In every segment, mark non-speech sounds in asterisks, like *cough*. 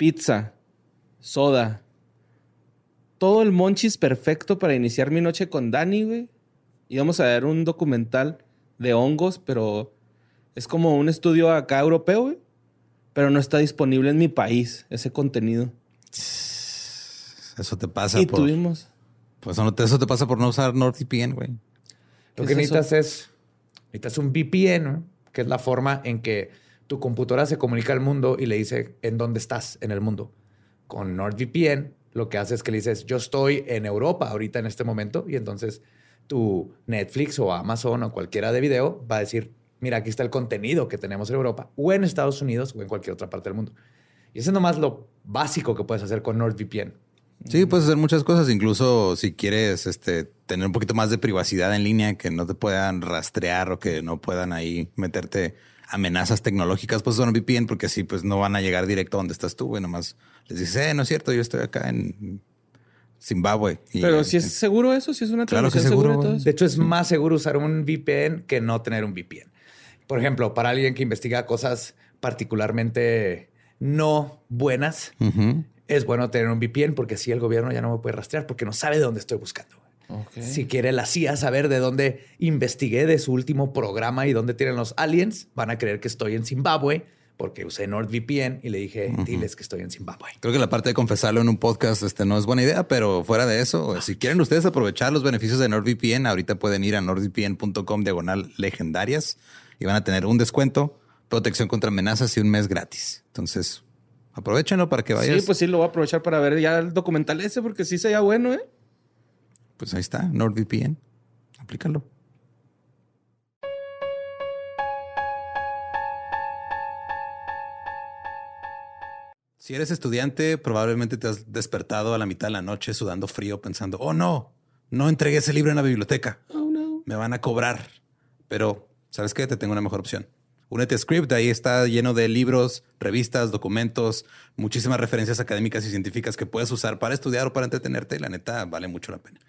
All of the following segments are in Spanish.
pizza, soda. Todo el monchis perfecto para iniciar mi noche con Dani, güey. Íbamos a ver un documental de hongos, pero es como un estudio acá europeo, güey. Pero no está disponible en mi país ese contenido. Eso te pasa y por... tuvimos. Pues eso te pasa por no usar NordVPN, güey. Lo que necesitas es... Necesitas un VPN, que es la forma en que tu computadora se comunica al mundo y le dice en dónde estás en el mundo. Con NordVPN, lo que hace es que le dices, yo estoy en Europa ahorita en este momento, y entonces tu Netflix o Amazon o cualquiera de video va a decir, mira, aquí está el contenido que tenemos en Europa, o en Estados Unidos, o en cualquier otra parte del mundo. Y eso es nomás lo básico que puedes hacer con NordVPN. Sí, puedes hacer muchas cosas, incluso si quieres este, tener un poquito más de privacidad en línea, que no te puedan rastrear o que no puedan ahí meterte amenazas tecnológicas, pues son VPN, porque así pues no van a llegar directo a donde estás tú, güey. Nomás les dices, eh, no es cierto, yo estoy acá en Zimbabue. Pero si es seguro eso, si es una claro que seguro. de hecho, es más seguro usar un VPN que no tener un VPN. Por ejemplo, para alguien que investiga cosas particularmente no buenas, es bueno tener un VPN porque así el gobierno ya no me puede rastrear porque no sabe de dónde estoy buscando. Si quiere la CIA saber de dónde investigué de su último programa y dónde tienen los aliens, van a creer que estoy en Zimbabue porque usé NordVPN y le dije, diles que estoy en Zimbabue. Creo que la parte de confesarlo en un podcast este, no es buena idea, pero fuera de eso, si quieren ustedes aprovechar los beneficios de NordVPN, ahorita pueden ir a nordvpn.com diagonal legendarias y van a tener un descuento, protección contra amenazas y un mes gratis. Entonces, aprovechenlo para que vayan. Sí, pues sí, lo voy a aprovechar para ver ya el documental ese porque sí sería bueno, ¿eh? Pues ahí está, NordVPN. Aplícalo. Si eres estudiante, probablemente te has despertado a la mitad de la noche sudando frío pensando, oh no, no entregué ese libro en la biblioteca. Oh no. Me van a cobrar. Pero, ¿sabes qué? Te tengo una mejor opción. Únete a Script, ahí está lleno de libros, revistas, documentos, muchísimas referencias académicas y científicas que puedes usar para estudiar o para entretenerte. Y la neta, vale mucho la pena.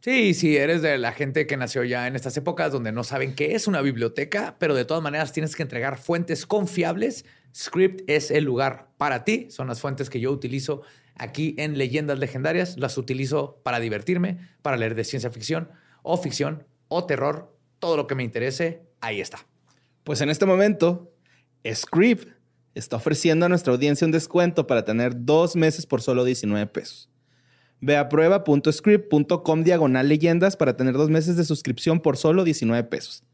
Sí, si eres de la gente que nació ya en estas épocas donde no saben qué es una biblioteca, pero de todas maneras tienes que entregar fuentes confiables, Script es el lugar para ti. Son las fuentes que yo utilizo aquí en Leyendas Legendarias. Las utilizo para divertirme, para leer de ciencia ficción o ficción o terror. Todo lo que me interese, ahí está. Pues en este momento, Script está ofreciendo a nuestra audiencia un descuento para tener dos meses por solo 19 pesos. Ve a prueba.script.com diagonal leyendas para tener dos meses de suscripción por solo 19 pesos.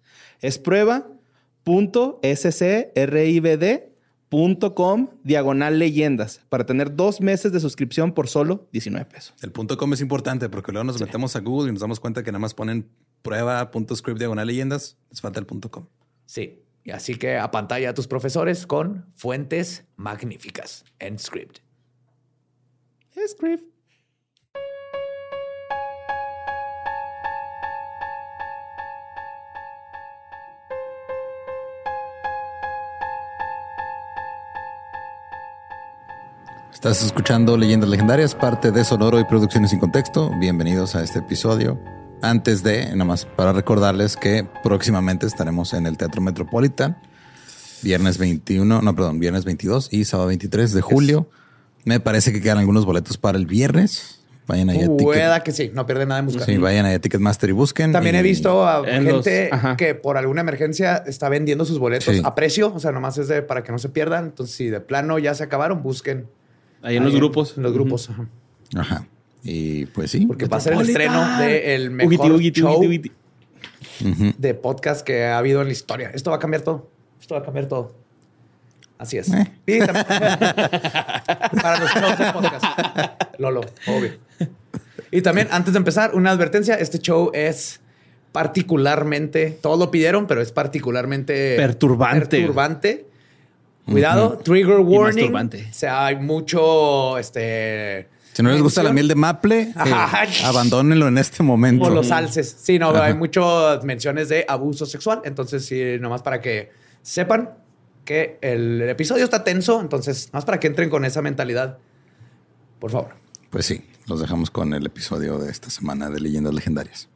Es prueba.scribd.com diagonal leyendas para tener dos meses de suscripción por solo 19 pesos. El punto .com es importante porque luego nos metemos a Google y nos damos cuenta que nada más ponen prueba.script diagonal leyendas. Les falta el punto .com. Sí. Y así que a pantalla a tus profesores con fuentes magníficas en Script. Script. Estás escuchando Leyendas Legendarias, parte de Sonoro y Producciones sin Contexto. Bienvenidos a este episodio. Antes de, nada más para recordarles que próximamente estaremos en el Teatro Metropolitan, viernes 21, no, perdón, viernes 22 y sábado 23 de julio. Me parece que quedan algunos boletos para el viernes. Vayan ahí a Pueda que sí, no pierden nada en buscar. Sí, vayan ahí a Ticketmaster y busquen. También he visto a gente que por alguna emergencia está vendiendo sus boletos a precio. O sea, nomás es de para que no se pierdan. Entonces, si de plano ya se acabaron, busquen. Ahí en los grupos. En los grupos. Ajá. Y pues sí. Porque va a ser el estreno del mejor show de podcast que ha habido en la historia. Esto va a cambiar todo. Esto va a cambiar todo. Así es. Eh. *laughs* Para los shows de podcast. Lolo, obvio. Y también, antes de empezar, una advertencia. Este show es particularmente, todos lo pidieron, pero es particularmente Perturbante. perturbante. Cuidado, trigger warning. O sea, hay mucho, este... Si no les gusta la miel de maple, eh, abandónenlo en este momento. O los alces. Sí, no, Ajá. hay muchas menciones de abuso sexual. Entonces, sí, nomás para que sepan que el episodio está tenso. Entonces, nomás para que entren con esa mentalidad. Por favor. Pues sí, los dejamos con el episodio de esta semana de Leyendas Legendarias.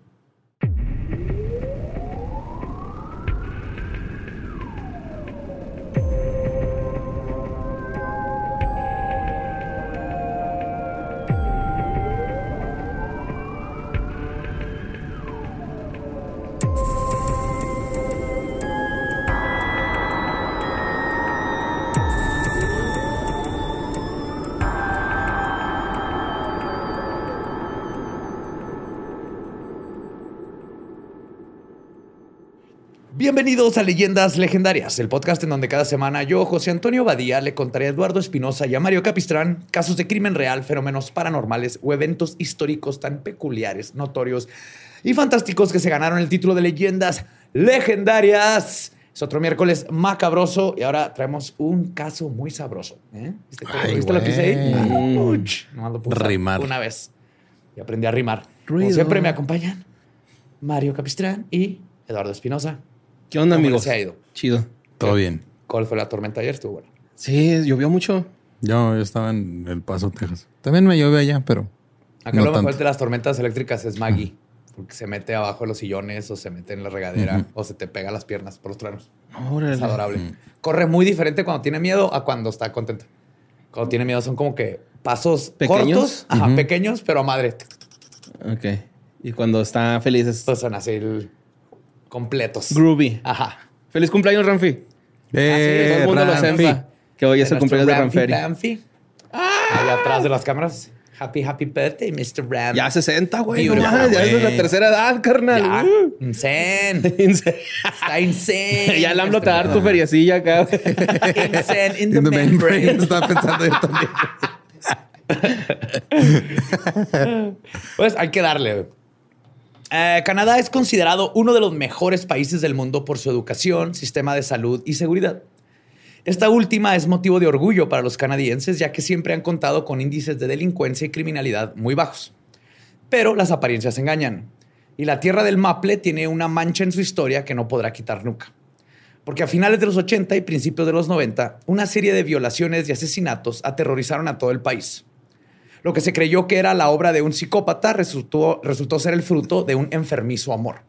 Bienvenidos a Leyendas Legendarias, el podcast en donde cada semana yo, José Antonio Badía, le contaré a Eduardo Espinosa y a Mario Capistrán casos de crimen real, fenómenos paranormales o eventos históricos tan peculiares, notorios y fantásticos que se ganaron el título de Leyendas Legendarias. Es otro miércoles macabroso y ahora traemos un caso muy sabroso. ¿eh? ¿Viste, cómo- Ay, ¿viste lo que hice ahí? güey. Uch, nomás lo puse Rimar. Una vez. Y aprendí a rimar. Como siempre me acompañan Mario Capistrán y Eduardo Espinosa. ¿Qué onda, ¿Cómo amigos? les ha ido? Chido. Todo bien. ¿Cuál fue la tormenta ayer? Estuvo bueno. Sí, llovió mucho. Yo, yo estaba en El Paso, Texas. También me llueve allá, pero Acá No lo mejor tanto. de las tormentas eléctricas es Maggie. Porque se mete abajo de los sillones o se mete en la regadera o se te pega las piernas por los truenos. Órale. Es adorable. Corre muy diferente cuando tiene miedo a cuando está contento. Cuando tiene miedo son como que pasos ¿Pequeños? cortos, ajá, pequeños, pero a madre. Ok. Y cuando está feliz es Pues son así el- completos. groovy. Ajá. Feliz cumpleaños, Ramfi. Eh, Todo el mundo lo Ramfi. sepa. Que hoy es el cumpleaños de Ramferi. Ramfi. Ahí atrás de las cámaras. Happy, happy birthday, Mr. Ram. Ya 60, güey. No ya es la güey. tercera edad, carnal. Ya. Uh. Insane. *laughs* Insane. Está insane. ya el AMLO te va a dar tu Insane feriecilla acá. güey. *laughs* in the, In the membrane. membrane. Estaba pensando yo también. *laughs* Pues hay que darle. Eh, Canadá es considerado uno de los mejores países del mundo por su educación, sistema de salud y seguridad. Esta última es motivo de orgullo para los canadienses, ya que siempre han contado con índices de delincuencia y criminalidad muy bajos. Pero las apariencias engañan. Y la tierra del Maple tiene una mancha en su historia que no podrá quitar nunca. Porque a finales de los 80 y principios de los 90, una serie de violaciones y asesinatos aterrorizaron a todo el país. Lo que se creyó que era la obra de un psicópata resultó, resultó ser el fruto de un enfermizo amor.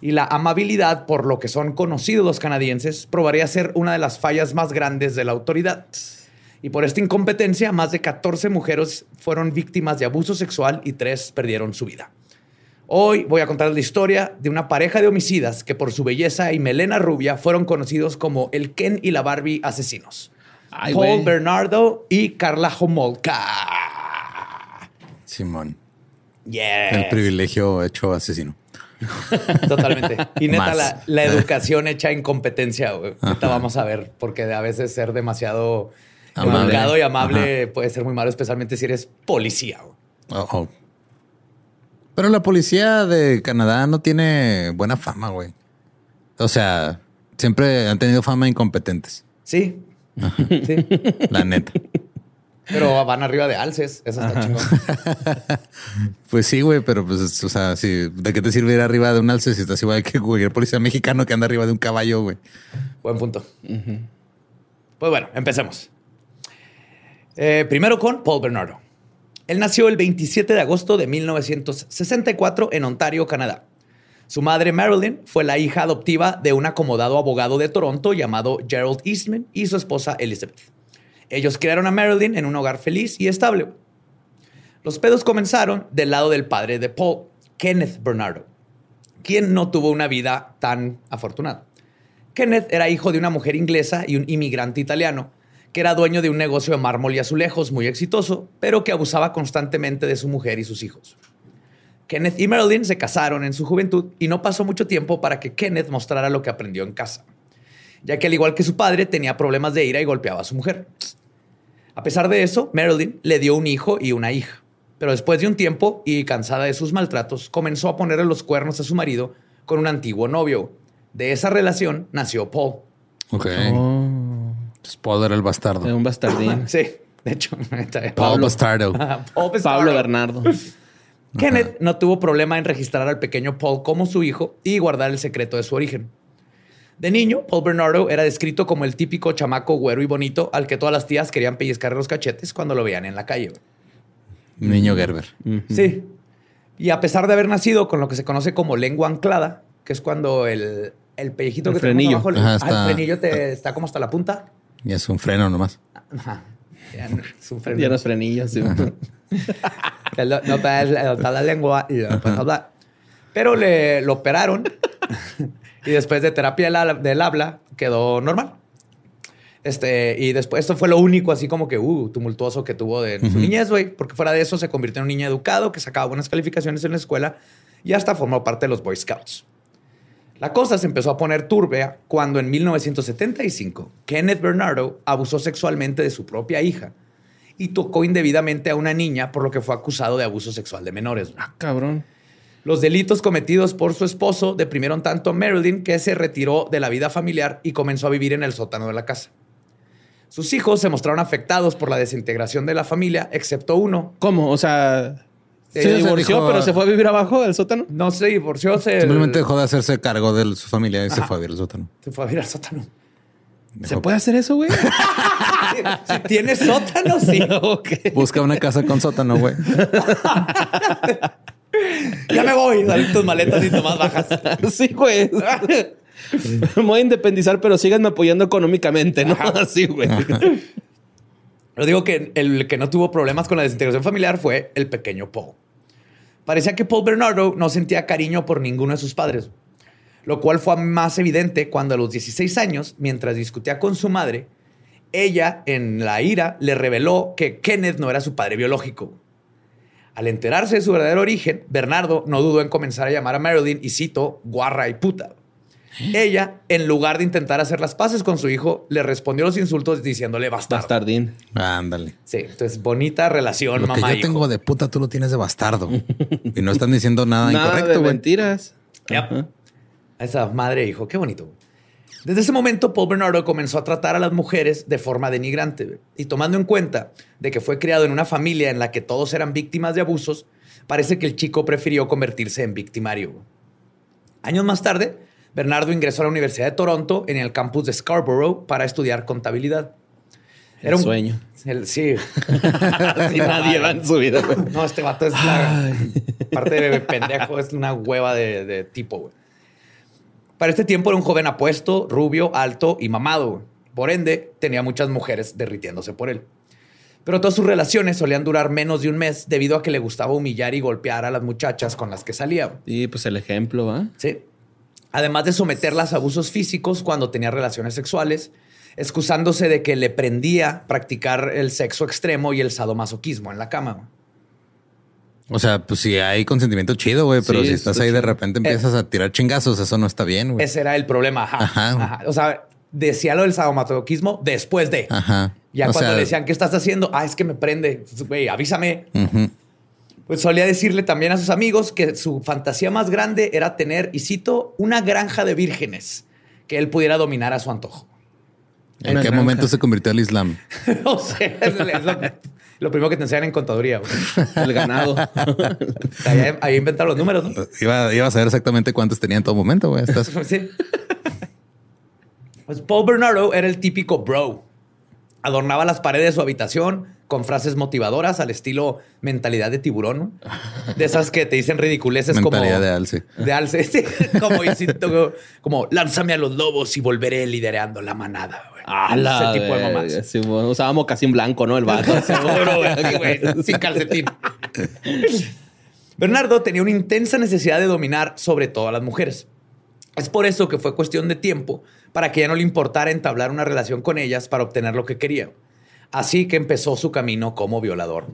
Y la amabilidad, por lo que son conocidos los canadienses, probaría ser una de las fallas más grandes de la autoridad. Y por esta incompetencia, más de 14 mujeres fueron víctimas de abuso sexual y tres perdieron su vida. Hoy voy a contar la historia de una pareja de homicidas que por su belleza y melena rubia fueron conocidos como el Ken y la Barbie asesinos. Ay, Paul. Bernardo y Carla Homolka. Simón. Yes. El privilegio hecho asesino. *laughs* Totalmente. Y neta, la, la educación hecha incompetencia, güey. Neta, vamos a ver, porque a veces ser demasiado Amable. y amable puede ser muy malo, especialmente si eres policía. güey. Oh, oh. Pero la policía de Canadá no tiene buena fama, güey. O sea, siempre han tenido fama de incompetentes. Sí. Sí. La neta. Pero van arriba de alces. Eso está chingón. *laughs* Pues sí, güey, pero pues, o sea, ¿de qué te sirve ir arriba de un alce si estás igual que cualquier policía mexicano que anda arriba de un caballo, güey? Buen punto. Pues bueno, empecemos. Eh, primero con Paul Bernardo. Él nació el 27 de agosto de 1964 en Ontario, Canadá. Su madre Marilyn fue la hija adoptiva de un acomodado abogado de Toronto llamado Gerald Eastman y su esposa Elizabeth. Ellos criaron a Marilyn en un hogar feliz y estable. Los pedos comenzaron del lado del padre de Paul, Kenneth Bernardo, quien no tuvo una vida tan afortunada. Kenneth era hijo de una mujer inglesa y un inmigrante italiano, que era dueño de un negocio de mármol y azulejos muy exitoso, pero que abusaba constantemente de su mujer y sus hijos. Kenneth y Marilyn se casaron en su juventud y no pasó mucho tiempo para que Kenneth mostrara lo que aprendió en casa, ya que al igual que su padre tenía problemas de ira y golpeaba a su mujer. A pesar de eso, Marilyn le dio un hijo y una hija, pero después de un tiempo y cansada de sus maltratos, comenzó a ponerle los cuernos a su marido con un antiguo novio. De esa relación nació Paul. Ok. Oh, Entonces, Paul era el bastardo. es un bastardín. *laughs* Sí, de hecho. *laughs* Paul Bastardo. *laughs* Paul Bastardo. Pablo Bernardo. Kenneth no tuvo problema en registrar al pequeño Paul como su hijo y guardar el secreto de su origen. De niño, Paul Bernardo era descrito como el típico chamaco güero y bonito al que todas las tías querían pellizcar los cachetes cuando lo veían en la calle. Niño Gerber. Sí. Y a pesar de haber nacido con lo que se conoce como lengua anclada, que es cuando el, el pellejito El que frenillo. abajo, el- Ajá, ah, está- el frenillo te, está como hasta la punta. Y es un freno nomás. Ajá. Ya no- es un freno. *laughs* Ya sí. No te da no te da la lengua y no puedes hablar. Pero le lo operaron *laughs* y después de terapia del, habla- del habla quedó normal. Este, y después esto fue lo único así como que uh, tumultuoso que tuvo de su niñez, güey, porque fuera de eso se convirtió en un niño educado que sacaba buenas calificaciones en la escuela y hasta formó parte de los Boy Scouts. La cosa se empezó a poner turbia cuando en 1975 Kenneth Bernardo abusó sexualmente de su propia hija y tocó indebidamente a una niña por lo que fue acusado de abuso sexual de menores. Ah, cabrón. Los delitos cometidos por su esposo deprimieron tanto a Marilyn que se retiró de la vida familiar y comenzó a vivir en el sótano de la casa. Sus hijos se mostraron afectados por la desintegración de la familia, excepto uno. ¿Cómo? O sea, Sí, se divorció, dijo- pero se fue a vivir abajo del sótano. No se divorció, se, Simplemente dejó de hacerse cargo de su familia y se fue a vivir al sótano. se fue a vivir al sótano. ¿Se puede hacer eso, güey? *laughs* Si tiene sótano, sí. *laughs* ok. Busca una casa con sótano, güey. *laughs* Ya me voy. Salen tus maletas y tomas bajas. *laughs* Sí, güey. Me voy a independizar, pero síganme apoyando económicamente, ¿no? Así, güey. *laughs* Pero digo que el que no tuvo problemas con la desintegración familiar fue el pequeño Paul. Parecía que Paul Bernardo no sentía cariño por ninguno de sus padres, lo cual fue más evidente cuando a los 16 años, mientras discutía con su madre, ella, en la ira, le reveló que Kenneth no era su padre biológico. Al enterarse de su verdadero origen, Bernardo no dudó en comenzar a llamar a Marilyn, y cito, guarra y puta. Ella, en lugar de intentar hacer las paces con su hijo, le respondió los insultos diciéndole bastardo. Bastardín. Ándale. Sí, entonces bonita relación, Lo que mamá. yo tengo de puta, tú lo tienes de bastardo. *laughs* y no están diciendo nada, Nada de incorrecto, güey. mentiras. Yep. Esa madre e hijo, qué bonito. Desde ese momento, Paul Bernardo comenzó a tratar a las mujeres de forma denigrante. Y tomando en cuenta de que fue criado en una familia en la que todos eran víctimas de abusos, parece que el chico prefirió convertirse en victimario. Años más tarde, Bernardo ingresó a la Universidad de Toronto en el campus de Scarborough para estudiar contabilidad. El sueño. el- sí. *laughs* Nadie va en su vida, güey. No, este vato es la parte de pendejo, es una hueva de, de tipo, güey. Para este tiempo era un joven apuesto, rubio, alto y mamado. Por ende, tenía muchas mujeres derritiéndose por él. Pero todas sus relaciones solían durar menos de un mes debido a que le gustaba humillar y golpear a las muchachas con las que salía. Y pues el ejemplo, ¿va? Sí. Además de someterlas a abusos físicos cuando tenía relaciones sexuales, excusándose de que le prendía practicar el sexo extremo y el sadomasoquismo en la cama. O sea, pues si hay consentimiento chido, güey, pero Sí, si estás está ahí de repente empiezas a tirar chingazos, eso no está bien, güey. Ese era el problema. Ajá, Ajá. ajá. O sea, decía lo del sadomasoquismo después de. Ajá. Ya O cuando sea, decían, ¿qué estás haciendo? Ah, es que me prende. Güey, avísame. Pues solía decirle también a sus amigos que su fantasía más grande era tener, y cito, una granja de vírgenes que él pudiera dominar a su antojo. ¿En Una qué granja. momento se convirtió al Islam? *laughs* o sea, es lo, lo primero que te enseñan en contaduría. güey. *laughs* El ganado. *laughs* Ahí, ahí inventaron los números, ¿no? Iba, iba a saber exactamente cuántos tenía en todo momento, güey. Estás- *laughs* Sí. Pues Paul Bernardo era el típico bro. Adornaba las paredes de su habitación con frases motivadoras al estilo mentalidad de tiburón. ¿no? De esas que te dicen ridiculeces como... Mentalidad de alce. De alce, *laughs* sí. Como, insisto, como lánzame a los lobos y volveré liderando la manada. güey. Ah, la Ese tipo de mamás. sí, bueno, usaba mocasín blanco, ¿no? El vato. *laughs* Seguro, güey, sin calcetín. Bernardo tenía una intensa necesidad de dominar sobre todo a las mujeres. Es por eso que fue cuestión de tiempo para que ya no le importara entablar una relación con ellas para obtener lo que quería. Así que empezó su camino como violador.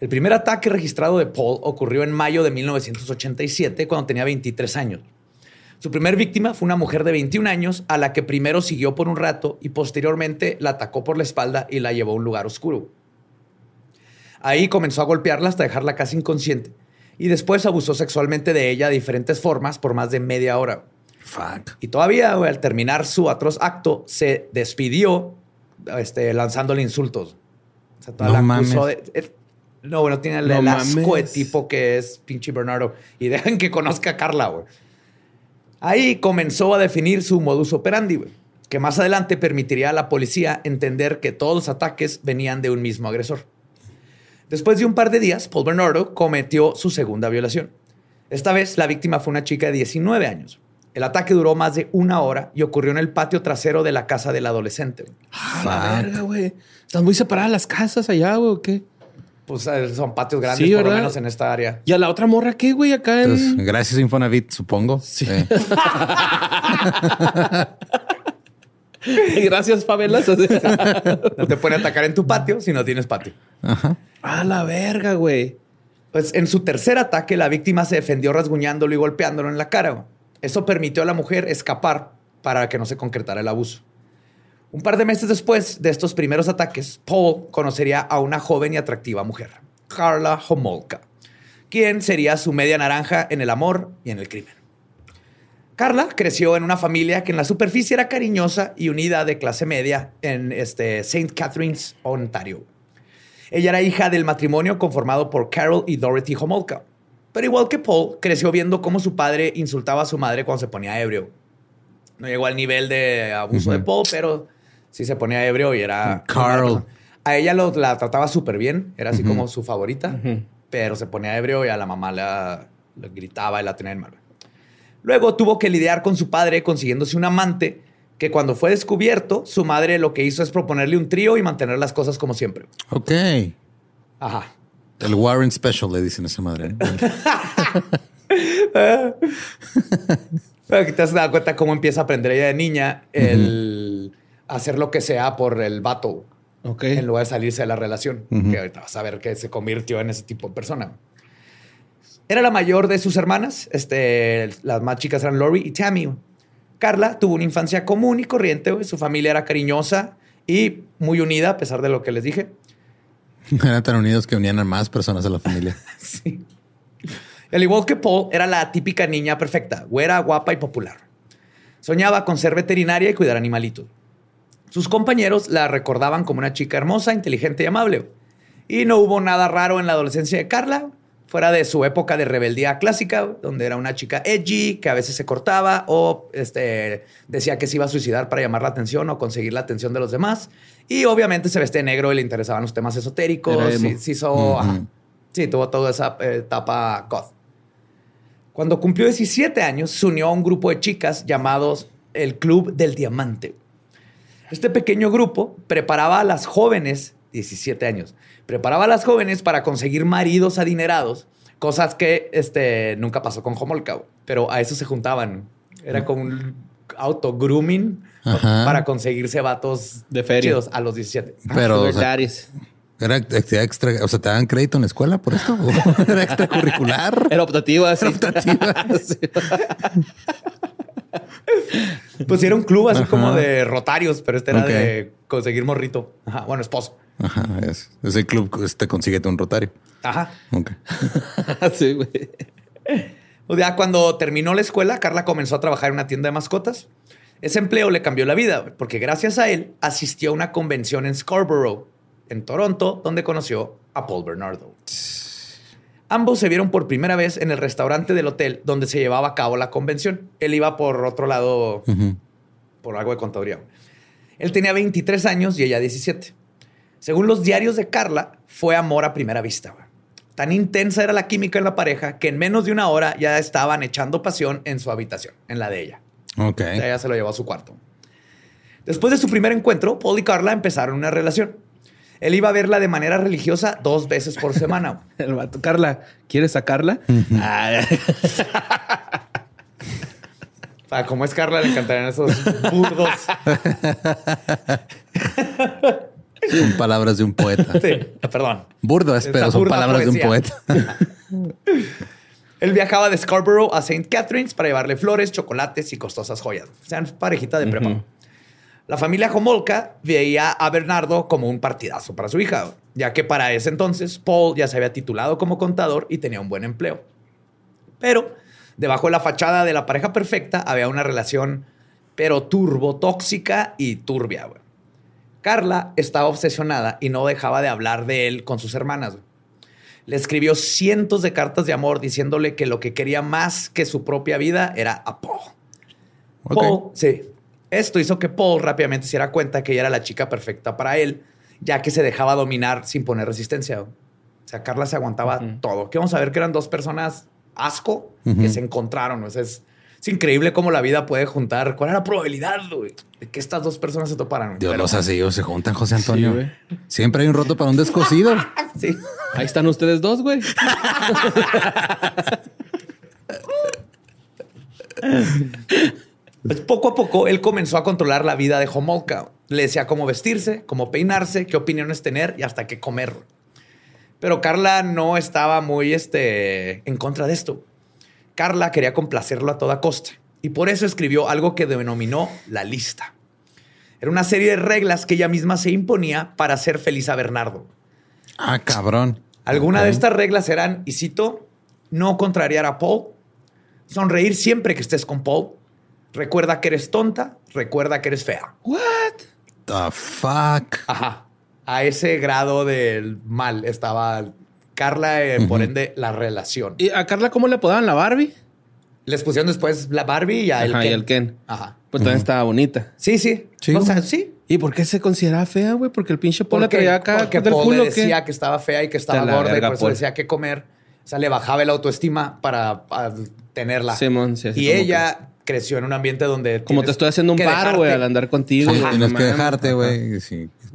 El primer ataque registrado de Paul ocurrió en mayo de 1987, cuando tenía 23 años. Su primer víctima fue una mujer de 21 años a la que primero siguió por un rato y posteriormente la atacó por la espalda y la llevó a un lugar oscuro. Ahí comenzó a golpearla hasta dejarla casi inconsciente y después abusó sexualmente de ella de diferentes formas por más de media hora. Fuck. Y todavía, al terminar su atroz acto, se despidió este, lanzándole insultos. O sea, no mames. De, no, bueno, tiene el, asco de tipo que es pinche Bernardo. Y *laughs* dejan que conozca a Carla, güey. Ahí comenzó a definir su modus operandi, güey, que más adelante permitiría a la policía entender que todos los ataques venían de un mismo agresor. Después de un par de días, Paul Bernardo cometió su segunda violación. Esta vez la víctima fue una chica de 19 años. El ataque duró más de una hora y ocurrió en el patio trasero de la casa del adolescente. Ah, la verga, güey. ¿Están muy separadas las casas allá, güey, o qué? Pues eh, son patios grandes, por lo menos en esta área. ¿Y a la otra morra qué, güey? Acá en... Pues, gracias, Infonavit, supongo. Sí. *laughs* gracias, favelas. *laughs* no te pueden atacar en tu patio si no tienes patio. Ajá. A la verga, güey. Pues en su tercer ataque, la víctima se defendió rasguñándolo y golpeándolo en la cara. Eso permitió a la mujer escapar para que no se concretara el abuso. Un par de meses después de estos primeros ataques, Paul conocería a una joven y atractiva mujer, Carla Homolka, quien sería su media naranja en el amor y en el crimen. Carla creció en una familia que en la superficie era cariñosa y unida de clase media en este St. Catharines, Ontario. Ella era hija del matrimonio conformado por Carol y Dorothy Homolka. Pero igual que Paul, creció viendo cómo su padre insultaba a su madre cuando se ponía ebrio. No llegó al nivel de abuso de Paul, pero sí se ponía ebrio y era... Carl. A ella la trataba súper bien, era así como su favorita, pero se ponía ebrio y a la mamá la, gritaba y la tenía en mal. Luego tuvo que lidiar con su padre consiguiéndose un amante que cuando fue descubierto, su madre lo que hizo es proponerle un trío y mantener las cosas como siempre. Ok. Ajá. El Warren Special le dicen a esa madre. Pero *laughs* que te has dado cuenta cómo empieza a aprender ella de niña el hacer lo que sea por el vato. Ok. En lugar de salirse de la relación. Que ahorita vas a ver que se convirtió en ese tipo de persona. Era la mayor de sus hermanas. Este, las más chicas eran Lori y Tammy. Carla tuvo una infancia común y corriente. Su familia era cariñosa y muy unida, a pesar de lo que les dije. *laughs* Eran tan unidos que unían a más personas a la familia. *laughs* sí. Al igual que Paul, era la típica niña perfecta, güera, guapa y popular. Soñaba con ser veterinaria y cuidar animalitos. Sus compañeros la recordaban como una chica hermosa, inteligente y amable. Y no hubo nada raro en la adolescencia de Carla, fuera de su época de rebeldía clásica, donde era una chica edgy, que a veces se cortaba o este, decía que se iba a suicidar para llamar la atención o conseguir la atención de los demás. Y obviamente se vestía negro y le interesaban los temas esotéricos. Sí, sí, tuvo toda esa eh, etapa goth. Cuando cumplió 17 años, se unió a un grupo de chicas llamados el Club del Diamante. Este pequeño grupo preparaba a las jóvenes, 17 años, preparaba a las jóvenes para conseguir maridos adinerados, cosas que este, nunca pasó con Homolka, pero a eso se juntaban. Era como un auto grooming para conseguirse vatos de feria a los 17. Pero o era extra, o sea, te dan crédito en la escuela por esto. *laughs* Era extracurricular. Era optativa. Era optativa. *laughs* pues era un club así como de rotarios, pero este era de conseguir morrito. Ajá. Bueno, esposo. Ajá. Es, ese club este consigue un rotario. Ajá. Ok. *laughs* sí, güey. O sea, cuando terminó la escuela, Carla comenzó a trabajar en una tienda de mascotas. Ese empleo le cambió la vida, porque gracias a él asistió a una convención en Scarborough, en Toronto, donde conoció a Paul Bernardo. Ambos se vieron por primera vez en el restaurante del hotel donde se llevaba a cabo la convención. Él iba por otro lado, por algo de contaduría. Él tenía 23 años y ella 17. Según los diarios de Carla, fue amor a primera vista. Tan intensa era la química en la pareja que en menos de una hora ya estaban echando pasión en su habitación, en la de ella. Ok. ella se lo llevó a su cuarto. Después de su primer encuentro, Paul y Carla empezaron una relación. Él iba a verla de manera religiosa dos veces por semana. *laughs* El vato, Carla, ¿quieres sacarla? *laughs* Para como es Carla, le encantarían esos burdos. *laughs* *laughs* Son palabras de un poeta. Sí, perdón. Burdo es, pero son palabras de un poeta. *laughs* Él viajaba de Scarborough a St. Catharines para llevarle flores, chocolates y costosas joyas. O sea, parejita de prepa. La familia Homolka veía a Bernardo como un partidazo para su hija. ya que para ese entonces Paul ya se había titulado como contador y tenía un buen empleo. Pero debajo de la fachada de la pareja perfecta había una relación, pero turbo tóxica y turbia. Carla estaba obsesionada y no dejaba de hablar de él con sus hermanas. Le escribió cientos de cartas de amor diciéndole que lo que quería más que su propia vida era a Paul. Paul, sí. Esto hizo que Paul rápidamente se diera cuenta que ella era la chica perfecta para él, ya que se dejaba dominar sin poner resistencia. O sea, Carla se aguantaba todo. Que vamos a ver que eran dos personas asco que se encontraron. es, es, increíble cómo la vida puede juntar. ¿Cuál era la probabilidad de que estas dos personas se toparan? Dios los así se juntan, José Antonio. Siempre hay un roto para un descosido. *laughs* sí. Ahí están ustedes dos, güey. Pues poco a poco él comenzó a controlar la vida de Homolka. Le decía cómo vestirse, cómo peinarse, qué opiniones tener y hasta qué comer. Pero Carla no estaba muy este, en contra de esto. Carla quería complacerlo a toda costa y por eso escribió algo que denominó la lista. Era una serie de reglas que ella misma se imponía para hacer feliz a Bernardo. Ah, cabrón. Algunas de estas reglas eran, y cito, no contrariar a Paul, sonreír siempre que estés con Paul, recuerda que eres tonta, recuerda que eres fea. What? The fuck. Ajá a ese grado del mal estaba Carla, eh, por ende, la relación. ¿Y a Carla cómo le apodaban la Barbie? Les pusieron después la Barbie y a el Ken. Y el Ken. Ajá. Pues también estaba bonita. Sí, sí. Sí. O sea, sí. ¿Y por qué se consideraba fea, güey? Porque el pinche Paul la traía acá porque del Paul le decía que estaba fea y que estaba gorda y por eso decía que comer. O sea, le bajaba el autoestima para, tenerla. Simón, sí, y ella creció en un ambiente donde. Como te estoy haciendo un paro, güey, al andar contigo. Tienes que dejarte, güey.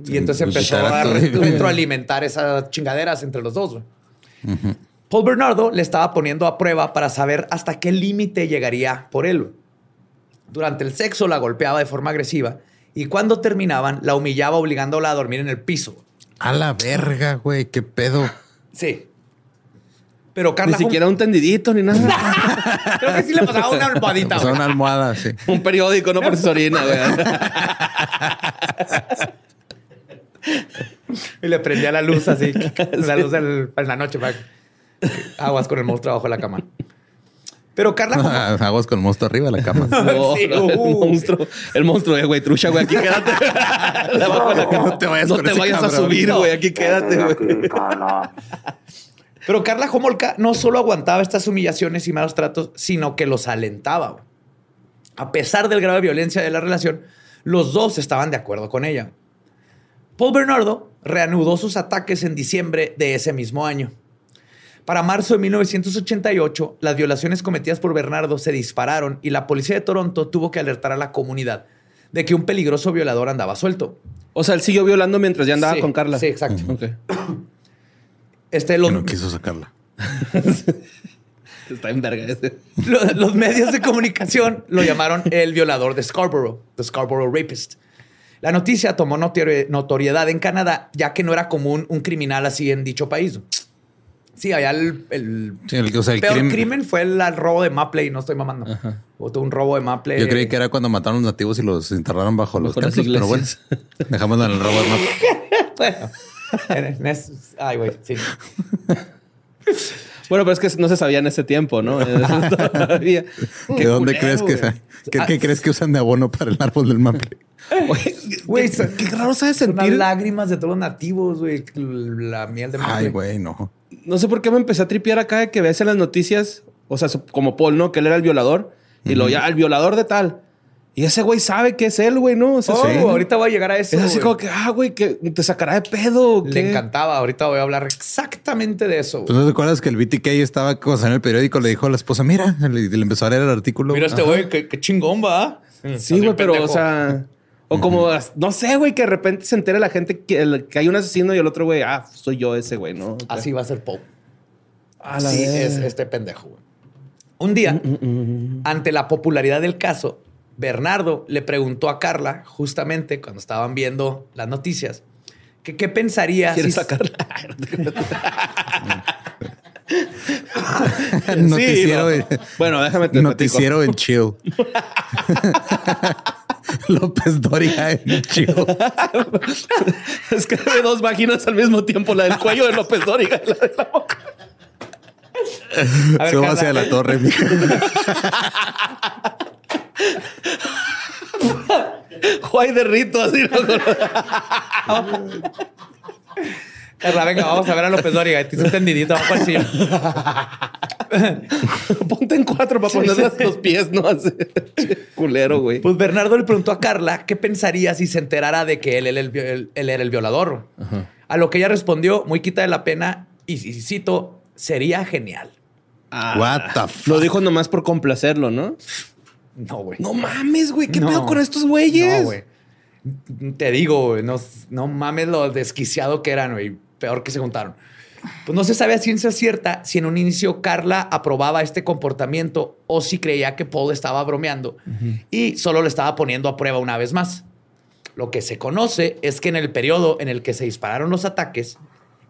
Y entonces empezó a *laughs* retroalimentar esas chingaderas entre los dos. Paul Bernardo le estaba poniendo a prueba para saber hasta qué límite llegaría por él. Durante el sexo la golpeaba de forma agresiva y cuando terminaban la humillaba obligándola a dormir en el piso. A la verga, güey, qué pedo. Sí. Pero Carla. Ni siquiera un tendidito ni nada. *laughs* Creo que sí le pasaba una almohadita. Pasaba una almohada, sí. un periódico, no por su orina, güey. *laughs* y le prendía la luz así, *laughs* la luz en la noche para aguas con el monstruo abajo de la cama. Pero Carla. *laughs* aguas con el monstruo arriba de la cama. *laughs* el monstruo, el monstruo, eh, güey, trucha, güey, aquí quédate. No te vayas, no te vayas a subir, güey, aquí quédate, güey. Pero Carla Homolka no solo aguantaba estas humillaciones y malos tratos, sino que los alentaba. A pesar del grado de violencia de la relación, los dos estaban de acuerdo con ella. Paul Bernardo reanudó sus ataques en diciembre de ese mismo año. Para marzo de 1988, las violaciones cometidas por Bernardo se dispararon y la policía de Toronto tuvo que alertar a la comunidad de que un peligroso violador andaba suelto. O sea, él siguió violando mientras ya andaba con Carla. Sí, exacto. *coughs* Este, no quiso sacarla. *laughs* Está en verga ese. Los, medios de comunicación lo llamaron el violador de Scarborough, the Scarborough Rapist. La noticia tomó notoriedad en Canadá, ya que no era común un criminal así en dicho país. Sí, allá el, el, peor crimen... fue el, robo de Maple, no estoy mamando. O un robo de Maple. Yo creí que era cuando mataron a los nativos y los enterraron bajo los templos, pero bueno, dejamos en el robo de Maple. *laughs* bueno, ay, güey, sí. Bueno, pero es que no se sabía en ese tiempo, ¿no? *laughs* ¿De dónde crees que, ¿qué, ¿qué, crees que usan de abono para el árbol del maple? Güey, qué, raro sabes sentir. Las lágrimas de todos los nativos, güey. La miel de maple. Ay, güey, no. No sé por qué me empecé a tripear acá de que ves en las noticias, o sea, como Paul, ¿no? Que él era el violador. Y lo ya, el violador de tal. Y ese güey sabe que es él, güey, ¿no? O sea, oh, ahorita voy a llegar a eso. Es así como que, ah, güey, que te sacará de pedo. Le encantaba. Ahorita voy a hablar exactamente de eso. Pues no te acuerdas que el BTK estaba en el periódico, le dijo a la esposa, mira, le, empezó a leer el artículo. Mira este güey, qué, chingón va. Sí, güey, pero, o sea, o como, no sé, güey, que de repente se entere la gente que, hay un asesino y el otro güey, ah, soy yo ese güey, ¿no? Así va a ser Pope. Así es este pendejo, güey. Un día, mm, mm, mm, ante la popularidad del caso, Bernardo le preguntó a Carla, justamente cuando estaban viendo las noticias, que qué pensaría ¿Quieres si... sacarla? *laughs* Noticiero Bueno, déjame te Noticiero en chill. *laughs* López Dóriga en chivo. *laughs* es que hay dos vaginas al mismo tiempo, la del cuello de López Dóriga y la de la boca. Se va hacia la torre. Juay de rito, así. ¿no? Carla, venga, vamos a ver a López Dóriga. Te hizo un tendidito abajo al sillón. Ponte en cuatro para ponerle los pies, ¿no? Así. Culero, güey. Pues Bernardo le preguntó a Carla qué pensaría si se enterara de que él, él- él- él- él era el violador. A lo que ella respondió, muy quita de la pena, y, y cito, sería genial. What the fuck? Lo dijo nomás por complacerlo, ¿no? No, güey. No mames, güey. ¿Qué No. pedo con estos güeyes? No, güey. Te digo, güey, no, no mames lo desquiciado que eran, güey. Peor que se juntaron. Pues no se sabe a ciencia cierta si en un inicio Carla aprobaba este comportamiento o si creía que Paul estaba bromeando y solo le estaba poniendo a prueba una vez más. Lo que se conoce es que en el periodo en el que se dispararon los ataques,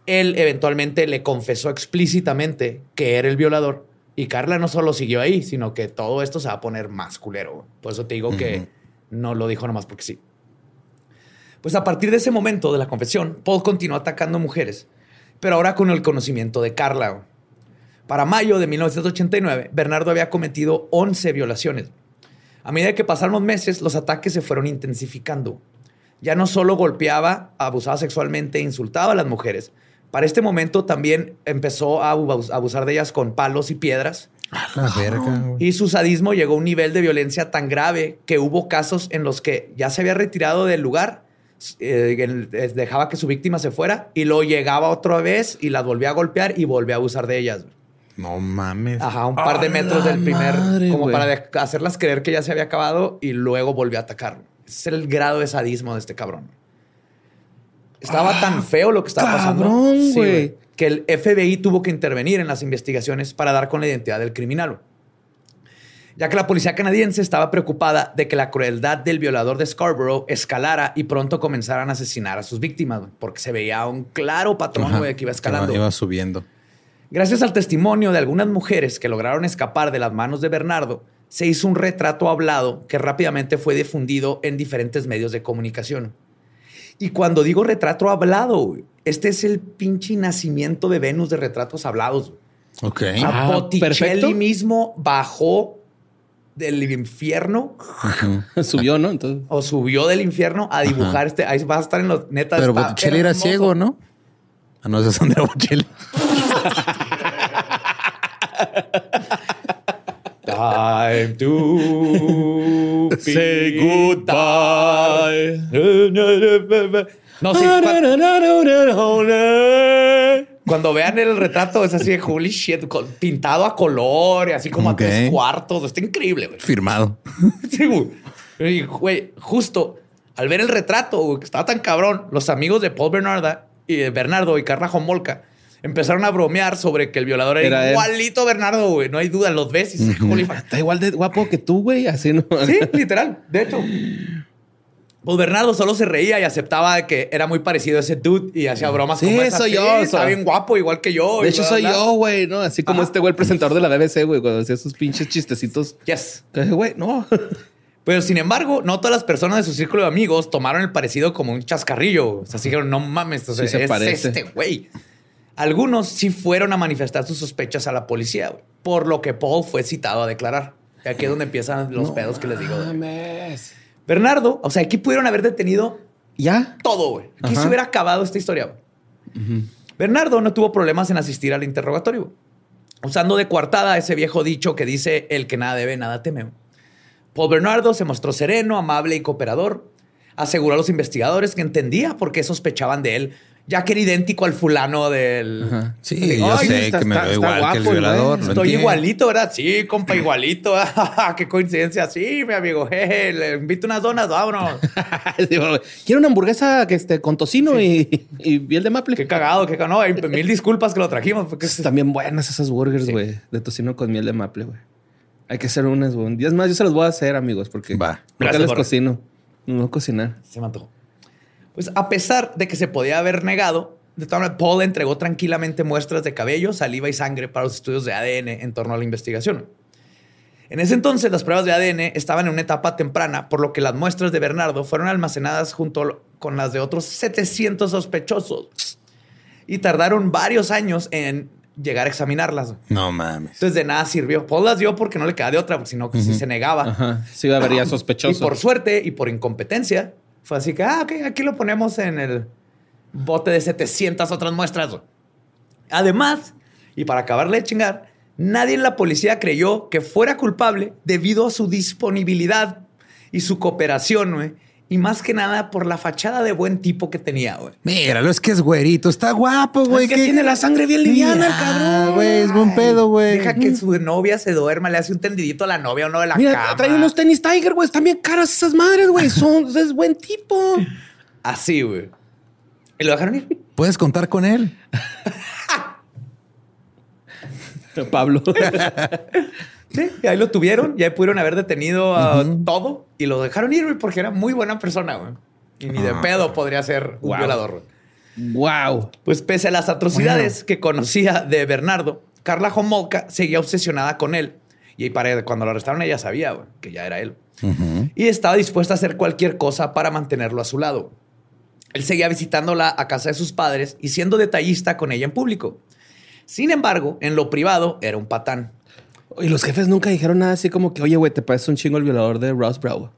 él eventualmente le confesó explícitamente que era el violador y Carla no solo siguió ahí, sino que todo esto se va a poner más culero. Por eso te digo que no lo dijo nomás porque sí. Pues a partir de ese momento de la confesión, Paul continuó atacando mujeres, pero ahora con el conocimiento de Carla. Para mayo de 1989, Bernardo había cometido 11 violaciones. A medida que pasaron los meses, los ataques se fueron intensificando. Ya no solo golpeaba, abusaba sexualmente e insultaba a las mujeres. Para este momento también empezó a abus- abusar de ellas con palos y piedras. La verga, güey. Y su sadismo llegó a un nivel de violencia tan grave que hubo casos en los que ya se había retirado del lugar, eh, dejaba que su víctima se fuera y luego llegaba otra vez y las volvía a golpear y volvía a abusar de ellas. No mames. Ajá, un par de ¡A metros del primer, madre, como para hacerlas creer que ya se había acabado y luego volvió a atacar. Ese es el grado de sadismo de este cabrón. Estaba tan feo lo que estaba pasando. Ah, Sí, güey. que el FBI tuvo que intervenir en las investigaciones para dar con la identidad del criminal. Ya que la policía canadiense estaba preocupada de que la crueldad del violador de Scarborough escalara y pronto comenzaran a asesinar a sus víctimas, porque se veía un claro patrón güey, que iba escalando. Iba subiendo. Gracias al testimonio de algunas mujeres que lograron escapar de las manos de Bernardo, se hizo un retrato hablado que rápidamente fue difundido en diferentes medios de comunicación. Y cuando digo retrato hablado, güey, este es el pinche nacimiento de Venus de retratos hablados. güey. Ok. Sea, Ah, Botticelli perfecto. mismo bajó del infierno *laughs* Subió, ¿no? Entonces. o subió del infierno a dibujar este. Ahí vas a estar en los netas. Pero Botticelli era hermoso. ciego, ¿no? Ah, no, ese es Sandra Bocelli. *laughs* Time to *laughs* Say goodbye. No, sí, cua- cuando vean el retrato es así de holy shit, pintado a color y así como a tres cuartos. Está increíble, güey. Firmado. *laughs* Sí, güey. Y, güey, justo al ver el retrato, güey, que estaba tan cabrón, los amigos de Paul Bernarda y de Bernardo y Carla Homolka empezaron a bromear sobre que el violador era, Era él. igualito a Bernardo, güey. No hay duda, los ves y holy fuck. Está igual de guapo que tú, güey. Así no. Sí, literal. De hecho. Pues Bernardo solo se reía y aceptaba que era muy parecido a ese dude y hacía bromas Sí, como esas. soy Sí, yo, Está bien guapo, igual que yo. De hecho, soy bla, yo, güey, ¿no? Así como este güey, el presentador de la BBC, güey, cuando hacía esos pinches *laughs* chistecitos. Yes. Güey, no. *laughs* Pero sin embargo, no todas las personas de su círculo de amigos tomaron el parecido como un chascarrillo. O sea, así dijeron, no mames, o sea, Sí se es parece. este güey. Algunos sí fueron a manifestar sus sospechas a la policía, güey, por lo que Paul fue citado a declarar. Y aquí es donde empiezan los pedos que les digo. güey. Bernardo, o sea, aquí pudieron haber detenido ¿Ya? todo, güey. Aquí Ajá. se hubiera acabado esta historia, güey. Bernardo no tuvo problemas en asistir al interrogatorio, güey. usando de coartada ese viejo dicho que dice el que nada debe, nada teme. güey. Paul Bernardo se mostró sereno, amable y cooperador. Aseguró a los investigadores que entendía por qué sospechaban de él, ya que era idéntico al fulano del... Ajá. Sí, Ay, yo sé está- que me veo que el guapo violador. Estoy entiendo. igualito, ¿verdad? Sí, compa, igualito. *laughs* Qué coincidencia. Sí, mi amigo. Jeje, le invito unas donas, vámonos. *laughs* Quiero una hamburguesa que esté con tocino y, y miel de maple. Qué cagado, qué cagado. No, mil disculpas que lo trajimos. Porque bien buenas esas burgers, Sí. güey. De tocino con miel de maple, güey. Hay que hacer unas, güey. Un día más yo se las voy a hacer, amigos, porque Va. nunca Gracias, les Borre. cocino. No voy a cocinar. se mató. Pues a pesar de que se podía haber negado, de todas maneras, Paul entregó tranquilamente muestras de cabello, saliva y sangre para los estudios de ADN en torno a la investigación. En ese entonces las pruebas de ADN estaban en una etapa temprana, por lo que las muestras de Bernardo fueron almacenadas junto con las de otros 700 sospechosos. Y tardaron varios años en llegar a examinarlas. No mames. Entonces de nada sirvió. Paul las dio porque no le quedaba de otra, sino que si se negaba. Ajá. Sí, iba a haber ya Y sospechoso. por suerte y por incompetencia, fue así que, ah, ok, aquí lo ponemos en el bote de 700 otras muestras. Además, y para acabarle de chingar, nadie en la policía creyó que fuera culpable debido a su disponibilidad y su cooperación, güey. Y más que nada por la fachada de buen tipo que tenía, güey. Míralo, es que es güerito, está guapo, güey. que tiene la sangre bien liviana, el cabrón. güey, es buen pedo, güey. Deja que su novia se duerma, le hace un tendidito a la novia o no de la Mira, cama. trae unos tenis Tiger, güey. Están bien caras esas madres, güey. *laughs* Son, es buen tipo. Así, güey. Y lo dejaron ir. Puedes contar con él. *laughs* Pablo. *laughs* Sí, y ahí lo tuvieron, ya pudieron haber detenido a todo y lo dejaron ir, porque era muy buena persona, güey. Y ni de Ah, pedo podría ser un Wow. violador, wow. Pues pese a las atrocidades que conocía de Bernardo, Carla Homolka seguía obsesionada con él. Y para cuando lo arrestaron ella sabía güey, que ya era él. Y estaba dispuesta a hacer cualquier cosa para mantenerlo a su lado. Él seguía visitándola a casa de sus padres y siendo detallista con ella en público. Sin embargo, en lo privado era un patán. Y los jefes nunca dijeron nada así como que, oye, güey, te parece un chingo el violador de Ross Brown.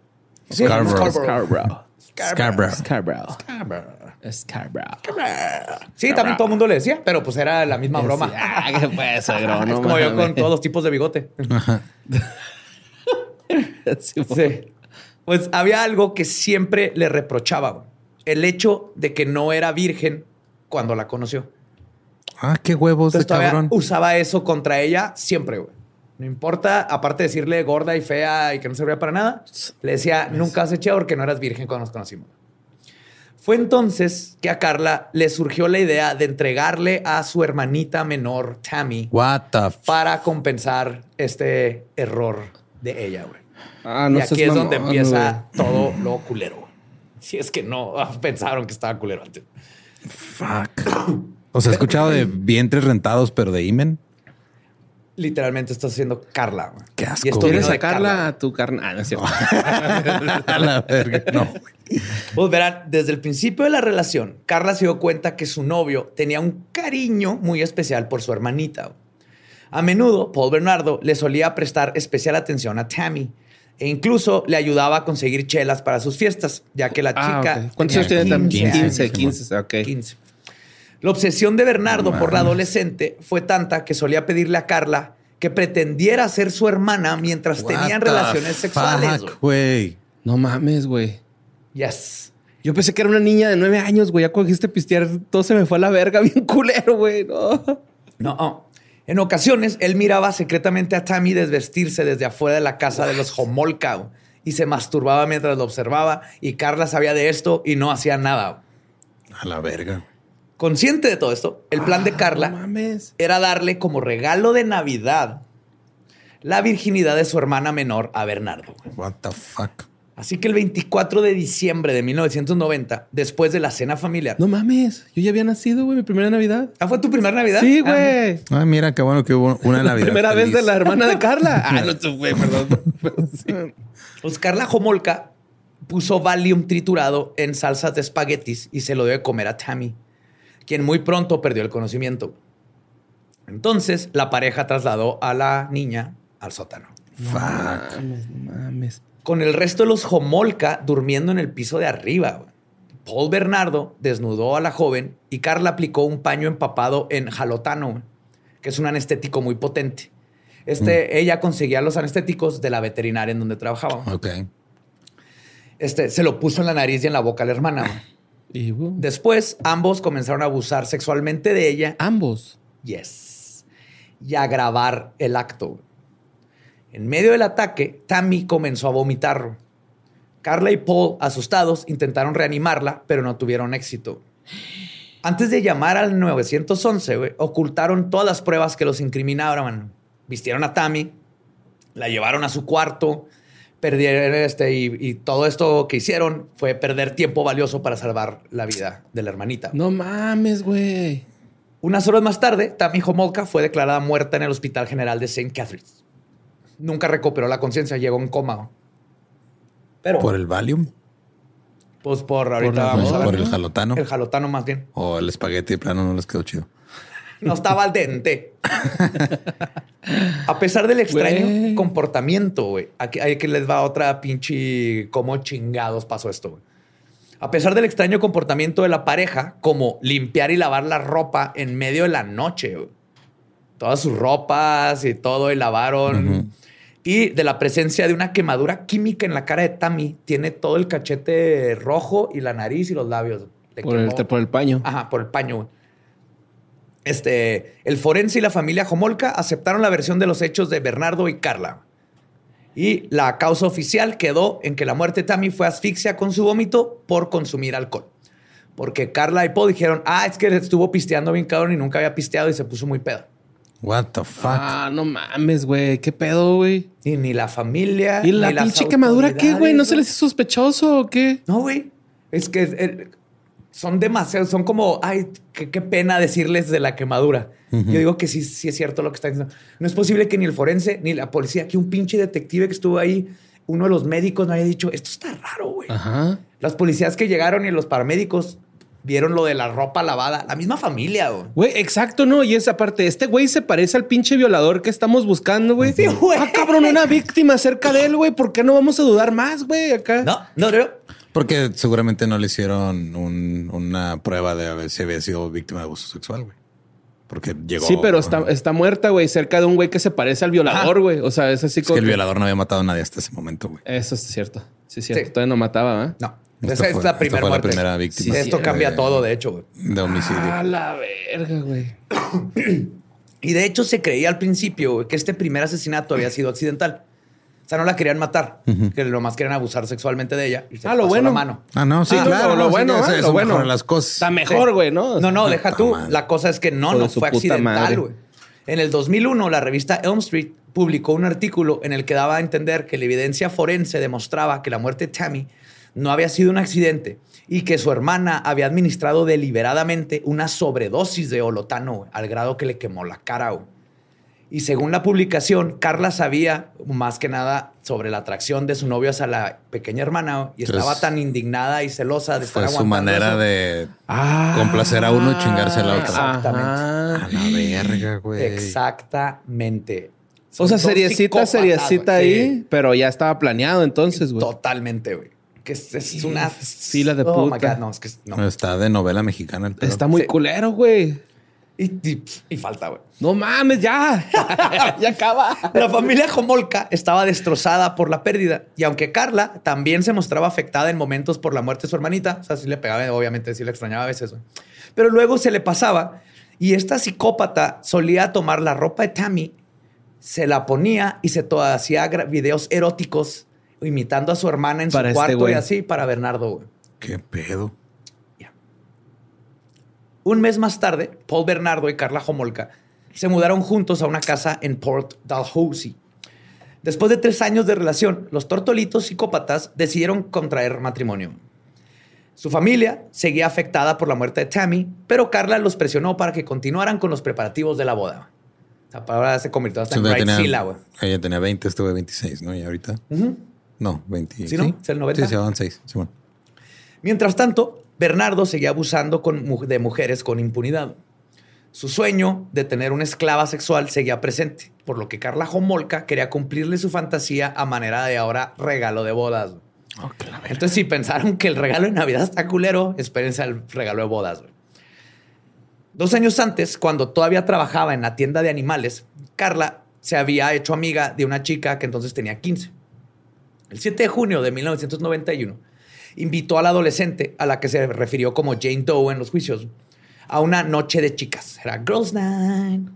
Sí, Scarborough. Scarborough. Scarborough. Scarborough. Scarborough. Sí, también todo el mundo le decía, pero pues era la misma broma. Ah, qué pues, *laughs* es no como yo con todos los tipos de bigote. *laughs* Sí, Sí. Pues había algo que siempre le reprochaba. El hecho de que no era virgen cuando la conoció. Ah, qué huevos de Entonces todavía cabrón. usaba eso contra ella siempre, güey. No importa, aparte de decirle gorda y fea y que no servía para nada, le decía, nunca has echado porque no eras virgen cuando nos conocimos. Fue entonces que a Carla le surgió la idea de entregarle a su hermanita menor, Tammy, What the f para compensar este error de ella, güey. Ah, no y aquí seas es donde empieza todo lo culero. güey. Si es que no ah, pensaron que estaba culero antes. fuck. O sea, he escuchado de vientres rentados, pero de imen. Literalmente estás haciendo Carla. Qué asco, Y esto. ¿Quieres sacarla Carla. a tu carne? Ah, no es cierto. *laughs* A la verga. No. Pues verán, desde el principio de la relación, Carla se dio cuenta que su novio tenía un cariño muy especial por su hermanita. A menudo, Paul Bernardo le solía prestar especial atención a Tammy e incluso le ayudaba a conseguir chelas para sus fiestas, ya que la Ah, chica. ¿Cuántos años tiene también? 15 15, 15, ok. 15. La obsesión de Bernardo por la adolescente fue tanta que solía pedirle a Carla que pretendiera ser su hermana mientras tenían What relaciones sexuales. güey. No mames, güey. Yes. Yo pensé que era una niña de nueve años, güey. Ya cogiste pistear, todo se me fue a la verga, *laughs* bien culero, güey. No. No. En ocasiones, él miraba secretamente a Tammy desvestirse desde afuera de la casa de los Homolka y se masturbaba mientras lo observaba. Y Carla sabía de esto y no hacía nada. A la verga. Consciente de todo esto, el plan de No Carla mames. era darle como regalo de Navidad la virginidad de su hermana menor a Bernardo. What the fuck. Así que el 24 de diciembre de 1990, después de la cena familiar. No mames. Yo ya había nacido, güey, mi primera Navidad. ¿Ah, fue tu primera Navidad? Sí, Ah, güey. Ah, mira, qué bueno que hubo una Navidad. *laughs* Primera vez de la hermana de Carla. *laughs* Ah, no, tú, güey, perdón. *laughs* Sí. Pues Carla Homolka puso Valium triturado en salsas de espaguetis y se lo dio de comer a Tammy, quien muy pronto perdió el conocimiento. Entonces, la pareja trasladó a la niña al sótano. Fuck. Mames, no mames. Con el resto de los Homolka durmiendo en el piso de arriba. Paul Bernardo desnudó a la joven y Carla aplicó un paño empapado en jalotano, que es un anestético muy potente. Este, Ella conseguía los anestéticos de la veterinaria en donde trabajaba. Ok. Este, se lo puso en la nariz y en la boca a la hermana. Y, uh, Después, ambos comenzaron a abusar sexualmente de ella. ambos. Yes. Y a grabar el acto. En medio del ataque, Tammy comenzó a vomitar. Carla y Paul, asustados, intentaron reanimarla, pero no tuvieron éxito. Antes de llamar al 911, güey, ocultaron todas las pruebas que los incriminaban. Vistieron a Tammy, la llevaron a su cuarto, perdieron este y, y todo esto que hicieron fue perder tiempo valioso para salvar la vida de la hermanita. No mames, güey. Unas horas más tarde, Tammy Homolka fue declarada muerta en el Hospital General de St. Catharines. nunca recuperó la conciencia, llegó en coma. Pero, ¿Por el Valium? Pues por ahorita vamos a ver. Por el jalotano. El jalotano más bien. O el espagueti de plano no les quedó chido. No estaba al dente. a pesar del extraño comportamiento, güey. Aquí, que les va otra pinche cómo chingados pasó esto, güey. A pesar del extraño comportamiento de la pareja, como limpiar y lavar la ropa en medio de la noche, güey. Todas sus ropas y todo y lavaron. Y de la presencia de una quemadura química en la cara de Tammy, tiene todo el cachete rojo y la nariz y los labios. Por el, por el, paño. Ajá, por el paño. Este, el forense y la familia Jomolka aceptaron la versión de los hechos de Bernardo y Carla. Y la causa oficial quedó en que la muerte de Tammy fue asfixia con su vómito por consumir alcohol. Porque Carla y Paul dijeron, ah, es que estuvo pisteando bien cabrón y nunca había pisteado y se puso muy pedo. What the fuck? Ah, no mames, güey. ¿Qué pedo, güey? Y ni la familia. ¿Y la pinche quemadura qué, güey? ¿No se les hizo sospechoso o qué? No, güey. Es que eh, son demasiados, son como, ay, qué, pena decirles de la quemadura. Yo digo que sí, sí es cierto lo que está diciendo. No es posible que ni el forense, ni la policía, que un pinche detective que estuvo ahí, uno de los médicos no haya dicho, esto está raro, güey. Ajá. Las policías que llegaron y los paramédicos vieron lo de la ropa lavada. La misma familia, güey. Güey, exacto, ¿no? Y esa parte, este güey se parece al pinche violador que estamos buscando, güey. Sí, güey. Ah, cabrón, una víctima cerca de él, güey. ¿Por qué no vamos a dudar más, güey, acá? No, no, no. Porque seguramente no le hicieron una prueba de ver si había sido víctima de abuso sexual, güey. Porque llegó. Sí, pero está, está muerta, güey, cerca de un güey que se parece al violador, güey. O sea, es así como. Es que el violador no había matado a nadie hasta ese momento, güey. Eso es cierto. Sí, es cierto. Todavía no mataba, ¿eh? No. Esa es la primera muerte. primera víctima. esto cambia todo, de hecho, güey. De homicidio. A la verga, güey. *coughs* y de hecho se creía al principio que este primer asesinato había sido accidental. O sea, no la querían matar, que lo más querían abusar sexualmente de ella. ah, lo bueno. mano. Ah, no, sí, claro. Lo, bueno, sí, lo bueno. las cosas. Está mejor, güey, ¿no? No, no, deja tú. La cosa es que no, no fue accidental, güey. En el 2001, la revista Elm Street publicó un artículo en el que daba a entender que la evidencia forense demostraba que la muerte de Tammy no había sido un accidente y que su hermana había administrado deliberadamente una sobredosis de holotano al grado que le quemó la cara. Y según la publicación, Carla sabía más que nada sobre la atracción de su novio hacia la pequeña hermana y estaba tan indignada y celosa de estar Fue su manera de ah. complacer a uno y chingarse a la otra. Exactamente. A la verga, güey. Exactamente. o sea, seriecita, seriecita ahí, pero ya estaba planeado entonces, güey. Totalmente, güey que es, una fila de oh puta. no, es que no. Está de novela mexicana. Está muy culero, güey. Y, falta, güey. No mames, ya. *laughs* ya acaba. La familia Jomolka estaba destrozada por la pérdida. Y aunque Carla también se mostraba afectada en momentos por la muerte de su hermanita, o sea, sí le pegaba, obviamente, sí le extrañaba a veces, güey. Pero luego se le pasaba. Y esta psicópata solía tomar la ropa de Tammy, se la ponía y se hacía videos eróticos imitando a su hermana en su este cuarto y así para Bernardo. Güey. ¿Qué pedo? Un mes más tarde, Paul Bernardo y Carla Homolka se mudaron juntos a una casa en Port Dalhousie. Después de tres años de relación, los tortolitos psicópatas decidieron contraer matrimonio. Su familia seguía afectada por la muerte de Tammy, pero Carla los presionó para que continuaran con los preparativos de la boda. La palabra se convirtió hasta en Bright Sila, Ella tenía 20, estuve 26, ¿no? Y ahorita. No, 20. ¿Sí, no? ¿Es el 90? Sí, se van 6. Mientras tanto, Bernardo seguía abusando de mujeres con impunidad. Su sueño de tener una esclava sexual seguía presente, por lo que Carla Homolka quería cumplirle su fantasía a manera de ahora regalo de bodas. Entonces, si pensaron que el regalo de Navidad está culero, espérense al regalo de bodas. Dos años antes, cuando todavía trabajaba en la tienda de animales, Carla se había hecho amiga de una chica que entonces tenía 15. El 7 de junio de 1991, invitó al adolescente, a la que se refirió como Jane Doe en los juicios, a una noche de chicas. Era Girls Night.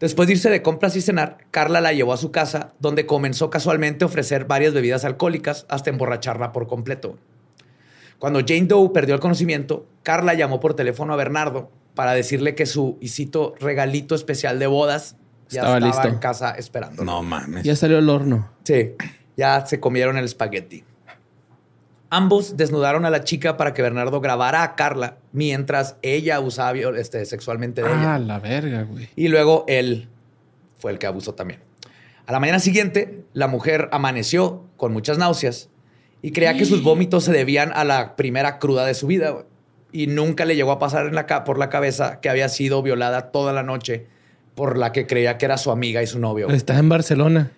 Después de irse de compras y cenar, Carla la llevó a su casa, donde comenzó casualmente a ofrecer varias bebidas alcohólicas hasta emborracharla por completo. Cuando Jane Doe perdió el conocimiento, Carla llamó por teléfono a Bernardo para decirle que su, y regalito especial de bodas ya estaba, listo. en casa esperando. No mames. Ya salió el horno. Sí ya se comieron el espagueti. Ambos desnudaron a la chica para que Bernardo grabara a Carla mientras ella abusaba este, sexualmente de ella. Ah, la verga, güey. Y luego él fue el que abusó también. A la mañana siguiente, la mujer amaneció con muchas náuseas y creía que sus vómitos se debían a la primera cruda de su vida. güey. Y nunca le llegó a pasar en la por la cabeza que había sido violada toda la noche por la que creía que era su amiga y su novio. Está en Barcelona.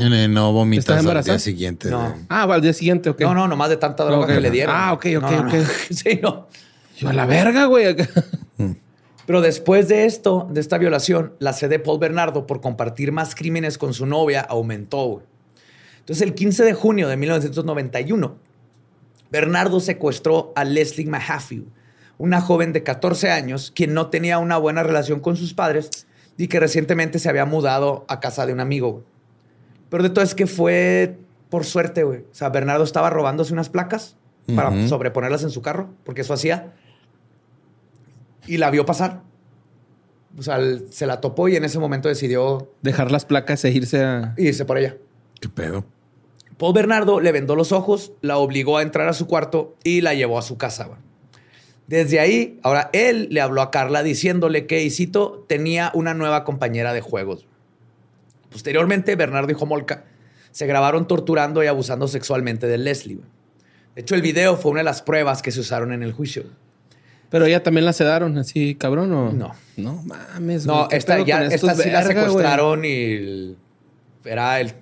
Eh, No vomitas ¿Estás al embarazada? día siguiente. No. de- Ah, va al día siguiente, ok. No, no, nomás de tanta droga que le dieron. Ah, ok, ok, No, no, no. ok. *laughs* sí, no. Yo a la verga, güey. acá. Pero después de esto, de esta violación, la sed de Paul Bernardo por compartir más crímenes con su novia aumentó. güey. Entonces, el 15 de junio de 1991, Bernardo secuestró a Leslie Mahaffey, una joven de 14 años quien no tenía una buena relación con sus padres y que recientemente se había mudado a casa de un amigo. güey. Pero de todo es que fue por suerte, güey. O sea, Bernardo estaba robándose unas placas para sobreponerlas en su carro, porque eso hacía. Y la vio pasar. O sea, él se la topó y en ese momento decidió Dejar las placas e irse a. irse por ella. ¿Qué pedo? Paul Bernardo le vendó los ojos, la obligó a entrar a su cuarto y la llevó a su casa. güey. Desde ahí, ahora él le habló a Carla diciéndole que, y cito, tenía una nueva compañera de juegos. Posteriormente, Bernardo y Homolka se grabaron torturando y abusando sexualmente de Leslie. De hecho, el video fue una de las pruebas que se usaron en el juicio. Pero ella también la sedaron, así, cabrón, ¿o? No. No mames, No, güey, ¿qué esta, ya, esta sí la güey? secuestraron y el- era el,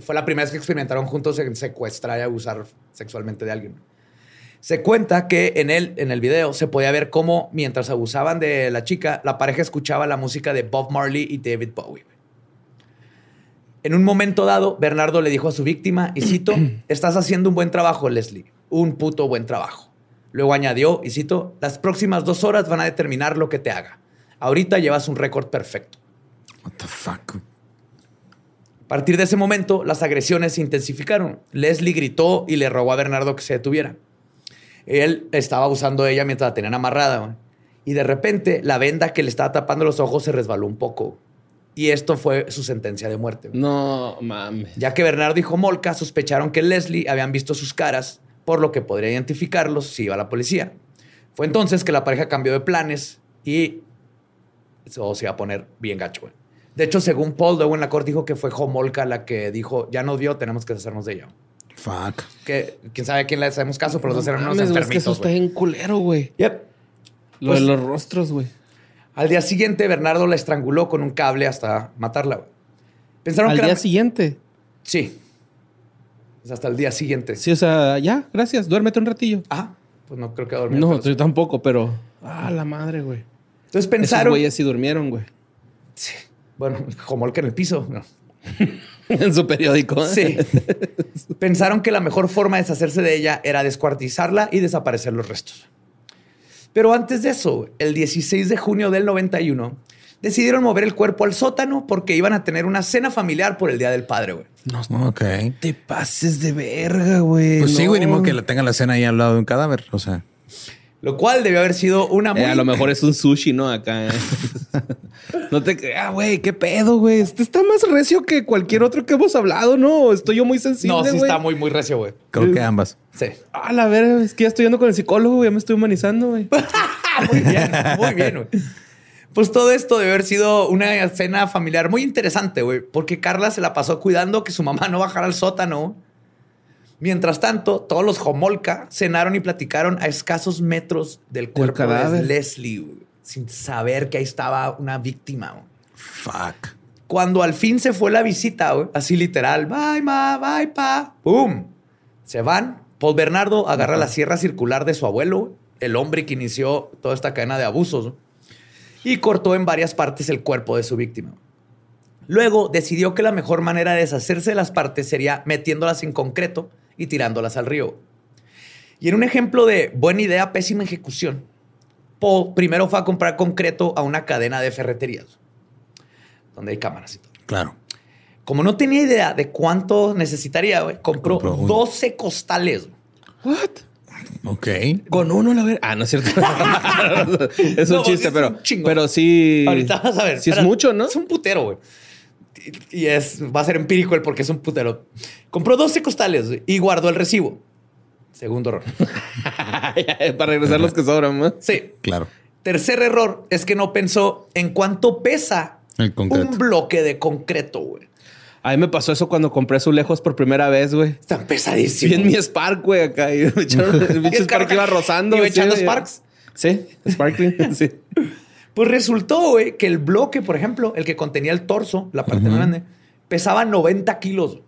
fue la primera vez que experimentaron juntos en secuestrar y abusar sexualmente de alguien. Se cuenta que en el, en el video se podía ver cómo mientras abusaban de la chica, la pareja escuchaba la música de Bob Marley y David Bowie. En un momento dado, Bernardo le dijo a su víctima, y cito, *clears throat* estás haciendo un buen trabajo, Leslie, un puto buen trabajo. Luego añadió, y cito, las próximas dos horas van a determinar lo que te haga. Ahorita llevas un récord perfecto. What the fuck? A partir de ese momento, las agresiones se intensificaron. Leslie gritó y le rogó a Bernardo que se detuviera. Él estaba abusando de ella mientras la tenían amarrada. Y de repente, la venda que le estaba tapando los ojos se resbaló un poco. Y esto fue su sentencia de muerte. güey. No mames. Ya que Bernardo y Homolka sospecharon que Leslie habían visto sus caras, por lo que podría identificarlos si iba a la policía. Fue entonces que la pareja cambió de planes y eso se iba a poner bien gacho. güey. De hecho, según Paul, luego en la corte dijo que fue Homolka la que dijo, ya nos vio, tenemos que deshacernos de ella. Fuck. Que quién sabe a quién le hacemos caso, pero los dos eran unos güey, es que eso enfermitos. está bien culero, güey. Yep. Lo Pues- de los rostros, güey. Al día siguiente, Bernardo la estranguló con un cable hasta matarla. güey. Pensaron Al que día era... siguiente. Sí. Es hasta el día siguiente. Sí, o sea, ya, gracias. Duérmete un ratillo. Ajá. Pues no creo que dormir. No, sí. yo tampoco, pero. Ah, la madre, güey. Entonces Esos pensaron... güeyes sí durmieron, güey. Sí. Bueno, Homolka en el piso. No. *laughs* en su periódico. Sí. *laughs* Pensaron que la mejor forma de deshacerse de ella era descuartizarla y desaparecer los restos. Pero antes de eso, el 16 de junio del 91, decidieron mover el cuerpo al sótano porque iban a tener una cena familiar por el Día del Padre, güey. Ok. te pases de verga, güey. Pues sí, No. güey, ni modo que la tengan la cena ahí al lado de un cadáver. O sea, Lo cual debió haber sido una muy... Eh, a lo mejor es un sushi, ¿no? Acá. eh. *laughs* no te creas, güey. ¿Qué pedo, güey? Este está más recio que cualquier otro que hemos hablado, ¿no? Estoy yo muy sensible, No, sí está muy, muy recio, güey. creo que ambas. Sí. Ah, la verga. Es que ya estoy yendo con el psicólogo, ya me estoy humanizando, güey. *laughs* muy bien, muy bien, güey. Pues todo esto debe haber sido una cena familiar muy interesante, güey, porque Carla se la pasó cuidando que su mamá no bajara al sótano. Mientras tanto, todos los Homolka cenaron y platicaron a escasos metros del cuerpo de. Leslie, güey, sin saber que ahí estaba una víctima. güey. Fuck. Cuando al fin se fue la visita, güey, así literal, bye, ma, bye, pa, ¡pum! Se van. Paul Bernardo agarra la sierra circular de su abuelo, el hombre que inició toda esta cadena de abusos, y cortó en varias partes el cuerpo de su víctima. Luego decidió que la mejor manera de deshacerse de las partes sería metiéndolas en concreto y tirándolas al río. Y en un ejemplo de buena idea, pésima ejecución, Paul primero fue a comprar concreto a una cadena de ferreterías, donde hay cámaras y todo. Claro. Como no tenía idea de cuánto necesitaría, güey, compró, Compró un- 12 costales. What? Ok. Con uno, la verga. Ah, no es cierto. *laughs* es un No, chiste, pero, un chingo. pero sí. Ahorita vas a ver. Sí es mucho, ¿no? Es un putero, güey. Y es, va a ser empírico el porque es un putero. Compró 12 costales y guardó el recibo. Segundo error. *laughs* Para regresar los que sobran, ¿no? Sí. Claro. Tercer error es que no pensó en cuánto pesa El concreto. un bloque de concreto, güey. A mí me pasó eso cuando compré lejos por primera vez, güey. Están pesadísimos. Vi en mi Spark, güey, acá. Y me echaron, *laughs* el pinche Spark iba rozando. ¿Iba echando. Sparks? Sí, Sparkling, *laughs* sí. Pues resultó, güey, que el bloque, por ejemplo, el que contenía el torso, la parte más grande, pesaba 90 kilos.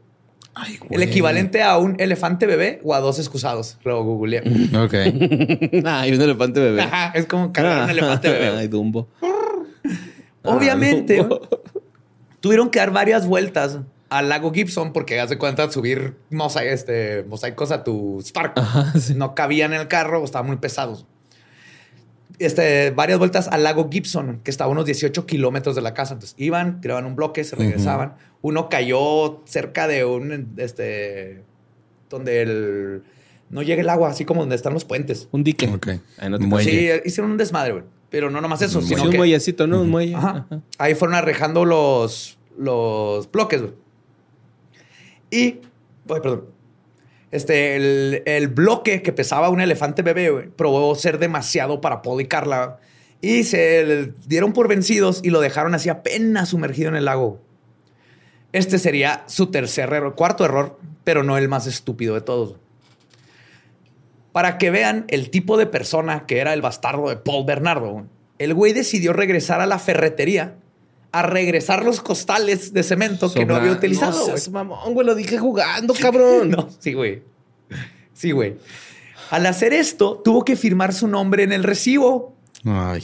Ay, güey. El equivalente a un elefante bebé o a dos excusados. Lo googleé. Ok. *laughs* Ay, un elefante bebé. Ajá, es como cargar un elefante bebé. Ay, Dumbo. *laughs* Obviamente, Ah, Dumbo. *laughs* tuvieron que dar varias vueltas al lago Gibson porque hace cuenta subir mosa- este, mosaicos a tu Spark. No cabían en el carro o estaban muy pesados. Este, varias vueltas al lago Gibson, que estaba a unos 18 kilómetros de la casa. Entonces iban, tiraban un bloque, se regresaban. Uno cayó cerca de un, este, donde el, no llega el agua, así como donde están los puentes. Un dique. Ok. Ay, no te. Sí, hicieron un desmadre, güey. Pero no nomás eso, Sí, sino un que muellecito, ¿no? Un muelle. Ajá. Ajá. Ahí fueron arrejando los, los bloques, güey. Y, ay, perdón. Este, el, el bloque que pesaba un elefante bebé, probó ser demasiado para Paul y Carla. Y se dieron por vencidos y lo dejaron así apenas sumergido en el lago. Este sería su tercer error, cuarto error, pero no el más estúpido de todos. Para que vean el tipo de persona que era el bastardo de Paul Bernardo, el güey decidió regresar a la ferretería a regresar los costales de cemento que no había utilizado. No seas mamón, güey. Lo dije jugando, cabrón. *laughs* No, sí, güey. Sí, güey. Al hacer esto, tuvo que firmar su nombre en el recibo, Ay.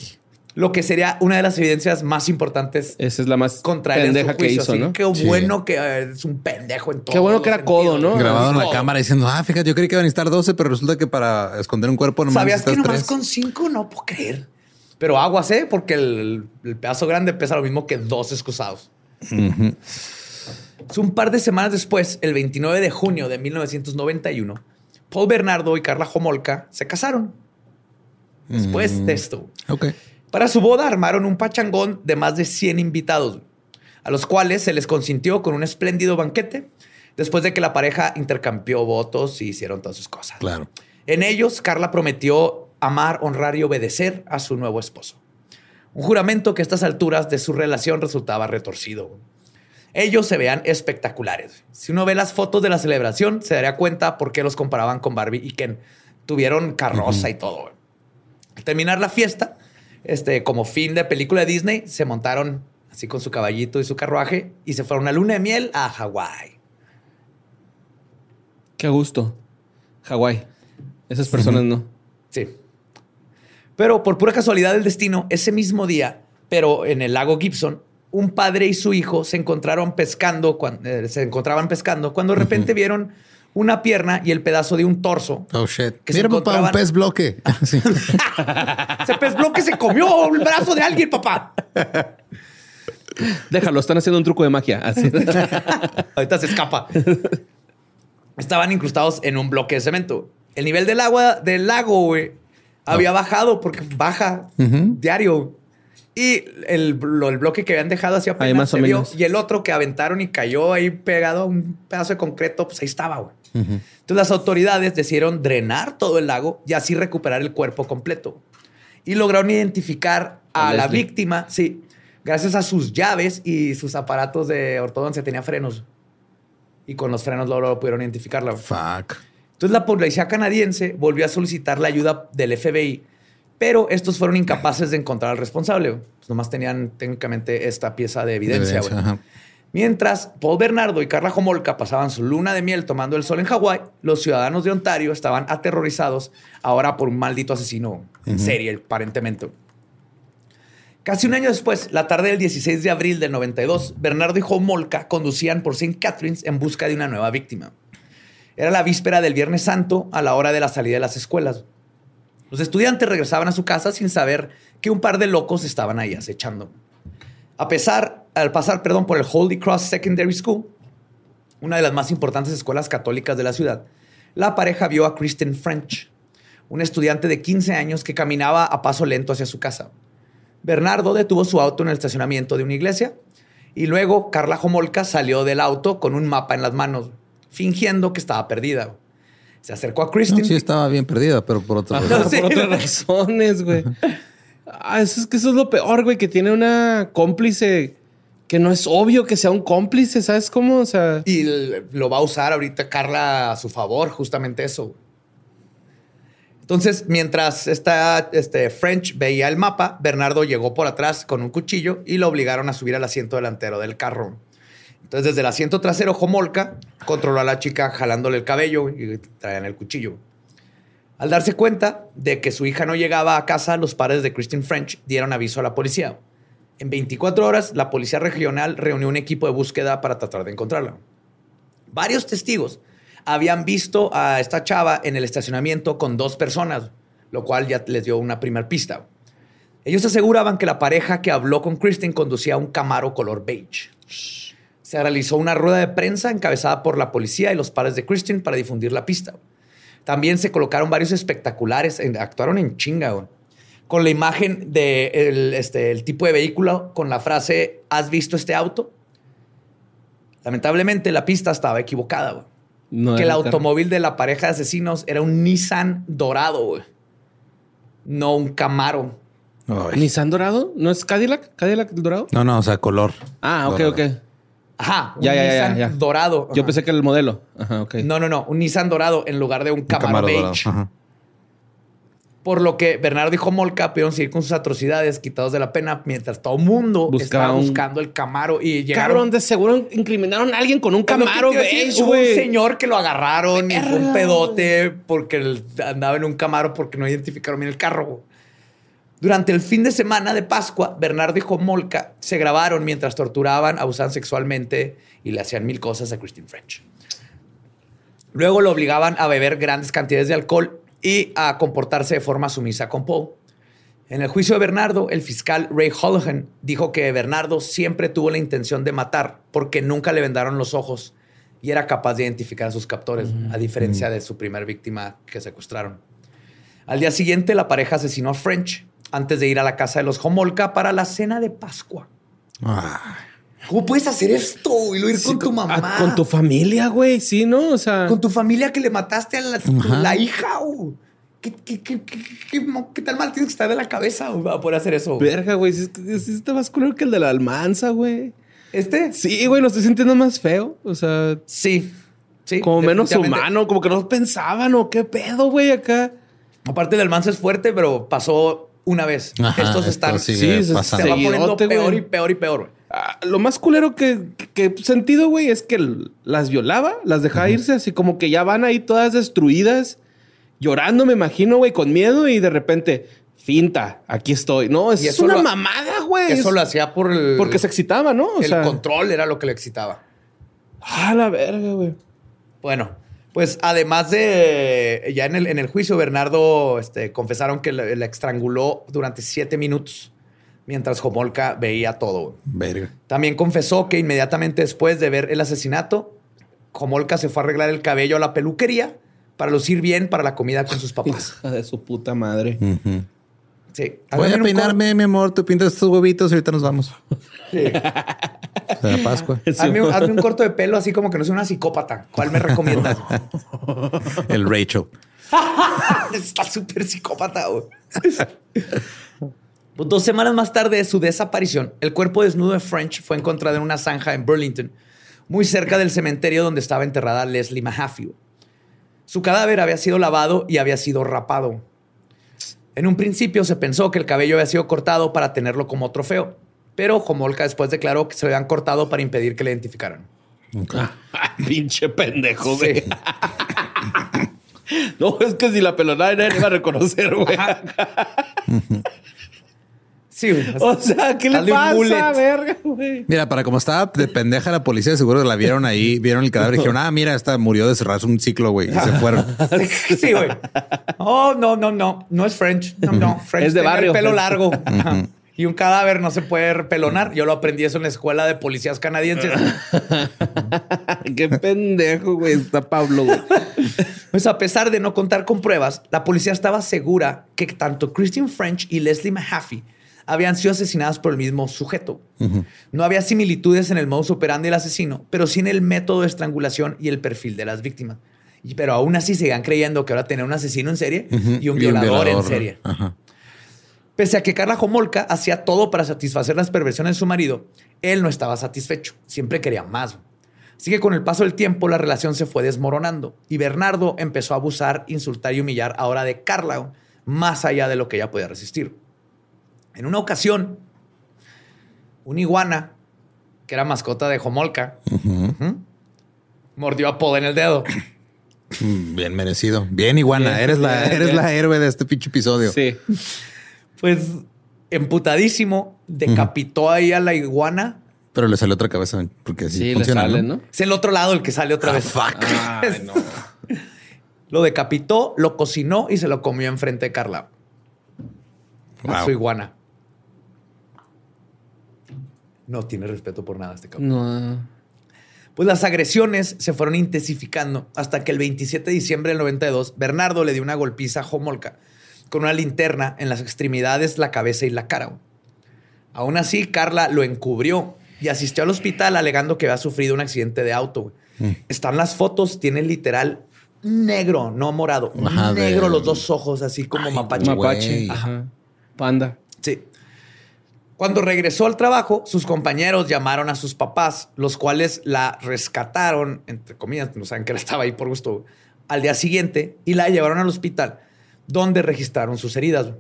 lo que sería una de las evidencias más importantes Esa es la más contra él en su pendeja que juicio. hizo, Así ¿no? Qué Sí. bueno que es un pendejo en todo. Qué bueno que era codo, ¿no? Grabado en la cámara diciendo, ah, fíjate, yo creí que iban a necesitar 12, pero resulta que para esconder un cuerpo nomás ¿Sabías que nomás tres. con cinco no puedo creer? Pero aguas, ¿eh? Porque el, el pedazo grande pesa lo mismo que dos excusados. Ujú. Un par de semanas después, el 29 de junio de 1991, Paul Bernardo y Carla Homolka se casaron. Después de esto, Ok. para su boda armaron un pachangón de más de 100 invitados, a los cuales se les consintió con un espléndido banquete, después de que la pareja intercambió votos y hicieron todas sus cosas. Claro. En ellos, Carla prometió amar, honrar y obedecer a su nuevo esposo. Un juramento que a estas alturas de su relación resultaba retorcido. Ellos se vean espectaculares. Si uno ve las fotos de la celebración, se daría cuenta por qué los comparaban con Barbie y Ken. Tuvieron carroza y todo. Al terminar la fiesta, este, como fin de película de Disney, se montaron así con su caballito y su carruaje y se fueron a luna de miel a Hawái. Qué gusto. Hawái. Esas personas no. Sí. Pero por pura casualidad del destino, ese mismo día, pero en el lago Gibson, un padre y su hijo se encontraron pescando, cuan- eh, se encontraban pescando, cuando de repente vieron una pierna y el pedazo de un torso. Oh, shit. Que se Mira, papá, un pez bloque. *laughs* Sí. *laughs* Ese pez bloque se comió el brazo de alguien, papá. Déjalo, están haciendo un truco de magia. Así. *laughs* Ahorita se escapa. Estaban incrustados en un bloque de cemento. El nivel del agua del lago, güey, había bajado porque baja diario. Y el, lo- el bloque que habían dejado así apenas Ahí más o se vio. Y el otro que aventaron y cayó ahí pegado a un pedazo de concreto, pues ahí estaba, güey. Entonces las autoridades decidieron drenar todo el lago y así recuperar el cuerpo completo. Y lograron identificar a A la víctima, sí, gracias a sus llaves y sus aparatos de ortodoncia. Tenía frenos. Y con los frenos luego, luego pudieron identificarla. Fuck. Entonces la policía canadiense volvió a solicitar la ayuda del FBI, pero estos fueron incapaces de encontrar al responsable. Pues nomás tenían técnicamente esta pieza de evidencia. Mientras Paul Bernardo y Carla Homolka pasaban su luna de miel tomando el sol en Hawái, los ciudadanos de Ontario estaban aterrorizados ahora por un maldito asesino en serie, aparentemente. Casi un año después, la tarde del 16 de abril del 92, Bernardo y Homolka conducían por St. Catharines en busca de una nueva víctima. Era la víspera del Viernes Santo a la hora de la salida de las escuelas. Los estudiantes regresaban a su casa sin saber que un par de locos estaban ahí acechando. A pesar, al pasar, perdón, por el Holy Cross Secondary School, una de las más importantes escuelas católicas de la ciudad, la pareja vio a Kristen French, un estudiante de 15 años que caminaba a paso lento hacia su casa. Bernardo detuvo su auto en el estacionamiento de una iglesia y luego Carla Homolka salió del auto con un mapa en las manos, fingiendo que estaba perdida. Se acercó a No, Kristen. sí estaba bien perdida, pero por otra Ajá. Sí. Por otras razones, güey. *laughs* Ah, eso es que eso es lo peor, güey, que tiene una cómplice que no es obvio que sea un cómplice, ¿sabes cómo? O sea, Y lo va a usar ahorita Carla a su favor, justamente eso. Entonces, mientras esta, este French veía el mapa, Bernardo llegó por atrás con un cuchillo y lo obligaron a subir al asiento delantero del carro. Entonces, desde el asiento trasero, Homolka controló a la chica jalándole el cabello y traían el cuchillo. Al darse cuenta de que su hija no llegaba a casa, los padres de Christine French dieron aviso a la policía. En 24 horas, la policía regional reunió un equipo de búsqueda para tratar de encontrarla. Varios testigos habían visto a esta chava en el estacionamiento con dos personas, lo cual ya les dio una primera pista. Ellos aseguraban que la pareja que habló con Kristen conducía un Camaro color beige. Se realizó una rueda de prensa encabezada por la policía y los padres de Kristen para difundir la pista. También se colocaron varios espectaculares, en- actuaron en chinga, güey, con la imagen del de el, este, el tipo de vehículo con la frase ¿Has visto este auto? Lamentablemente la pista estaba equivocada, güey. no que el carro. automóvil de la pareja de asesinos era un Nissan dorado, güey. No un Camaro. Ay. ¿Nissan dorado? ¿No es Cadillac? ¿Cadillac dorado? No, no, o sea, color. Ah, ok, Dorado. ok. Ajá, un Ya, ya, ya, Nissan ya. dorado. Yo pensé que era el modelo. Ajá, ok. No, no, no, un Nissan dorado en lugar de un Un Camaro, Camaro beige. Ajá. Por lo que Bernardo y Homolka pudieron seguir con sus atrocidades quitados de la pena mientras todo el mundo Buscaba estaba un- buscando el Camaro y llegaron... Cabrón, de seguro incriminaron a alguien con un Es lo que Camaro te iba a decir, beige, Hubo un güey. señor que lo agarraron y fue un pedote porque el- andaba en un Camaro porque no identificaron bien el carro. güey. Durante el fin de semana de Pascua, Bernardo y Homolka se grabaron mientras torturaban, abusaban sexualmente y le hacían mil cosas a Christine French. Luego lo obligaban a beber grandes cantidades de alcohol y a comportarse de forma sumisa con Paul. En el juicio de Bernardo, el fiscal Ray Holohan dijo que Bernardo siempre tuvo la intención de matar porque nunca le vendaron los ojos y era capaz de identificar a sus captores, a diferencia de su primer víctima que secuestraron. Al día siguiente, la pareja asesinó a French antes de ir a la casa de los Homolka para la cena de Pascua. ¿Cómo puedes hacer esto y lo ir Sí, con tu ah, mamá? Con tu familia, güey. Sí, ¿no? O sea. con tu familia que le mataste a la, hija. güey. ¿Qué, qué, qué, qué, tal mal tienes que estar de la cabeza güey, para poder hacer eso? güey? Verga, güey. Sí está más culero que el de la almanza, güey. ¿Este? Sí, güey, lo estoy sintiendo más feo. O sea, Sí. Sí. como menos humano, como que no pensaban o qué pedo, güey, acá. Aparte, el almanza es fuerte, pero pasó una vez. Ajá, Estos esto están. sigue sí, se- pasando. se va poniendo peor y peor y peor. güey. Ah, lo más culero que, que he sentido, güey, es que las violaba, las dejaba irse así como que ya van ahí todas destruidas, llorando, me imagino, güey, con miedo y de repente, finta, aquí estoy. No, es Y eso una lo- mamada, güey. Eso Es- lo hacía por el. Porque se excitaba, ¿no? O el sea, control era lo que le excitaba. ah, la verga, güey. Bueno, pues además de ya en el, en el juicio, Bernardo este, confesaron que la, estranguló durante siete minutos mientras Homolka veía todo. Verga. También confesó que inmediatamente después de ver el asesinato, Homolka se fue a arreglar el cabello a la peluquería para lucir bien para la comida con sus papás. Hija de su puta madre. Sí. Voy a peinarme, mi amor. Tú pintas estos huevitos y ahorita nos vamos. Sí. Será Pascua. *laughs* hazme, un, hazme un corto de pelo así como que no soy una psicópata. ¿Cuál me recomiendas? *laughs* El Rachel. *laughs* Está súper psicópata. Pues Dos semanas más tarde de su desaparición, el cuerpo desnudo de French fue encontrado en una zanja en Burlington, muy cerca del cementerio donde estaba enterrada Leslie Mahaffey. Su cadáver había sido lavado y había sido rapado. En un principio se pensó que el cabello había sido cortado para tenerlo como trofeo, pero Homolka después declaró que se lo habían cortado para impedir que le identificaran. *laughs* Pinche pendejo, Sí. güey. *laughs* No, es que si la pelonada nadie le iba a reconocer, güey. *laughs* Sí, güey. *laughs* O sea, ¿qué le pasa, bullet. verga, güey? Mira, para como estaba de pendeja la policía, seguro la vieron ahí, vieron el cadáver y dijeron, ah, mira, esta murió de cerrarse un ciclo, güey. Y se fueron. *laughs* Sí, güey. Oh, no, no, no. No es French. No, no. French Es de barrio. el pelo largo. Y un cadáver no se puede repelonar. Yo lo aprendí eso en la escuela de policías canadienses. *laughs* Qué pendejo, güey. Está Pablo, güey. Pues a pesar de no contar con pruebas, la policía estaba segura que tanto Christine French y Leslie Mahaffey habían sido asesinadas por el mismo sujeto. No había similitudes en el modus operandi del asesino, pero sí en el método de estrangulación y el perfil de las víctimas. Y- Pero aún así seguían creyendo que ahora tener un asesino en serie y un violador, en serie. Ajá. Pese a que Carla Homolka hacía todo para satisfacer las perversiones de su marido, él no estaba satisfecho, siempre quería más. Así que con el paso del tiempo la relación se fue desmoronando y Bernardo empezó a abusar, insultar y humillar ahora de Carla más allá de lo que ella podía resistir. En una ocasión, una iguana, que era mascota de Homolka, mordió a Paul en el dedo. Mm, bien merecido. Bien, iguana. eres la, eres la héroe de este pinche episodio. Sí. Pues emputadísimo, decapitó ahí a la iguana. Pero le salió otra cabeza porque así Sí, le funciona. sale, ¿no? ¿no? Es el otro lado el que sale otra Ah, vez. fuck. *laughs* Ay, no. Lo decapitó, lo cocinó y se lo comió enfrente de Carla. A Wow. su iguana. No tiene respeto por nada este cabrón. No. Pues las agresiones se fueron intensificando hasta que el 27 de diciembre del 92, Bernardo le dio una golpiza a Homolka con una linterna en las extremidades, la cabeza y la cara. Aún así, Carla lo encubrió y asistió al hospital alegando que había sufrido un accidente de auto. Mm. Están las fotos, tiene literal negro, no morado, negro los dos ojos, así como Ay, mapache. Mapache. Ajá. Panda. Sí. Cuando regresó al trabajo, sus compañeros llamaron a sus papás, los cuales la rescataron, entre comillas, no saben que él estaba ahí por gusto, al día siguiente y la llevaron al hospital, donde registraron sus heridas.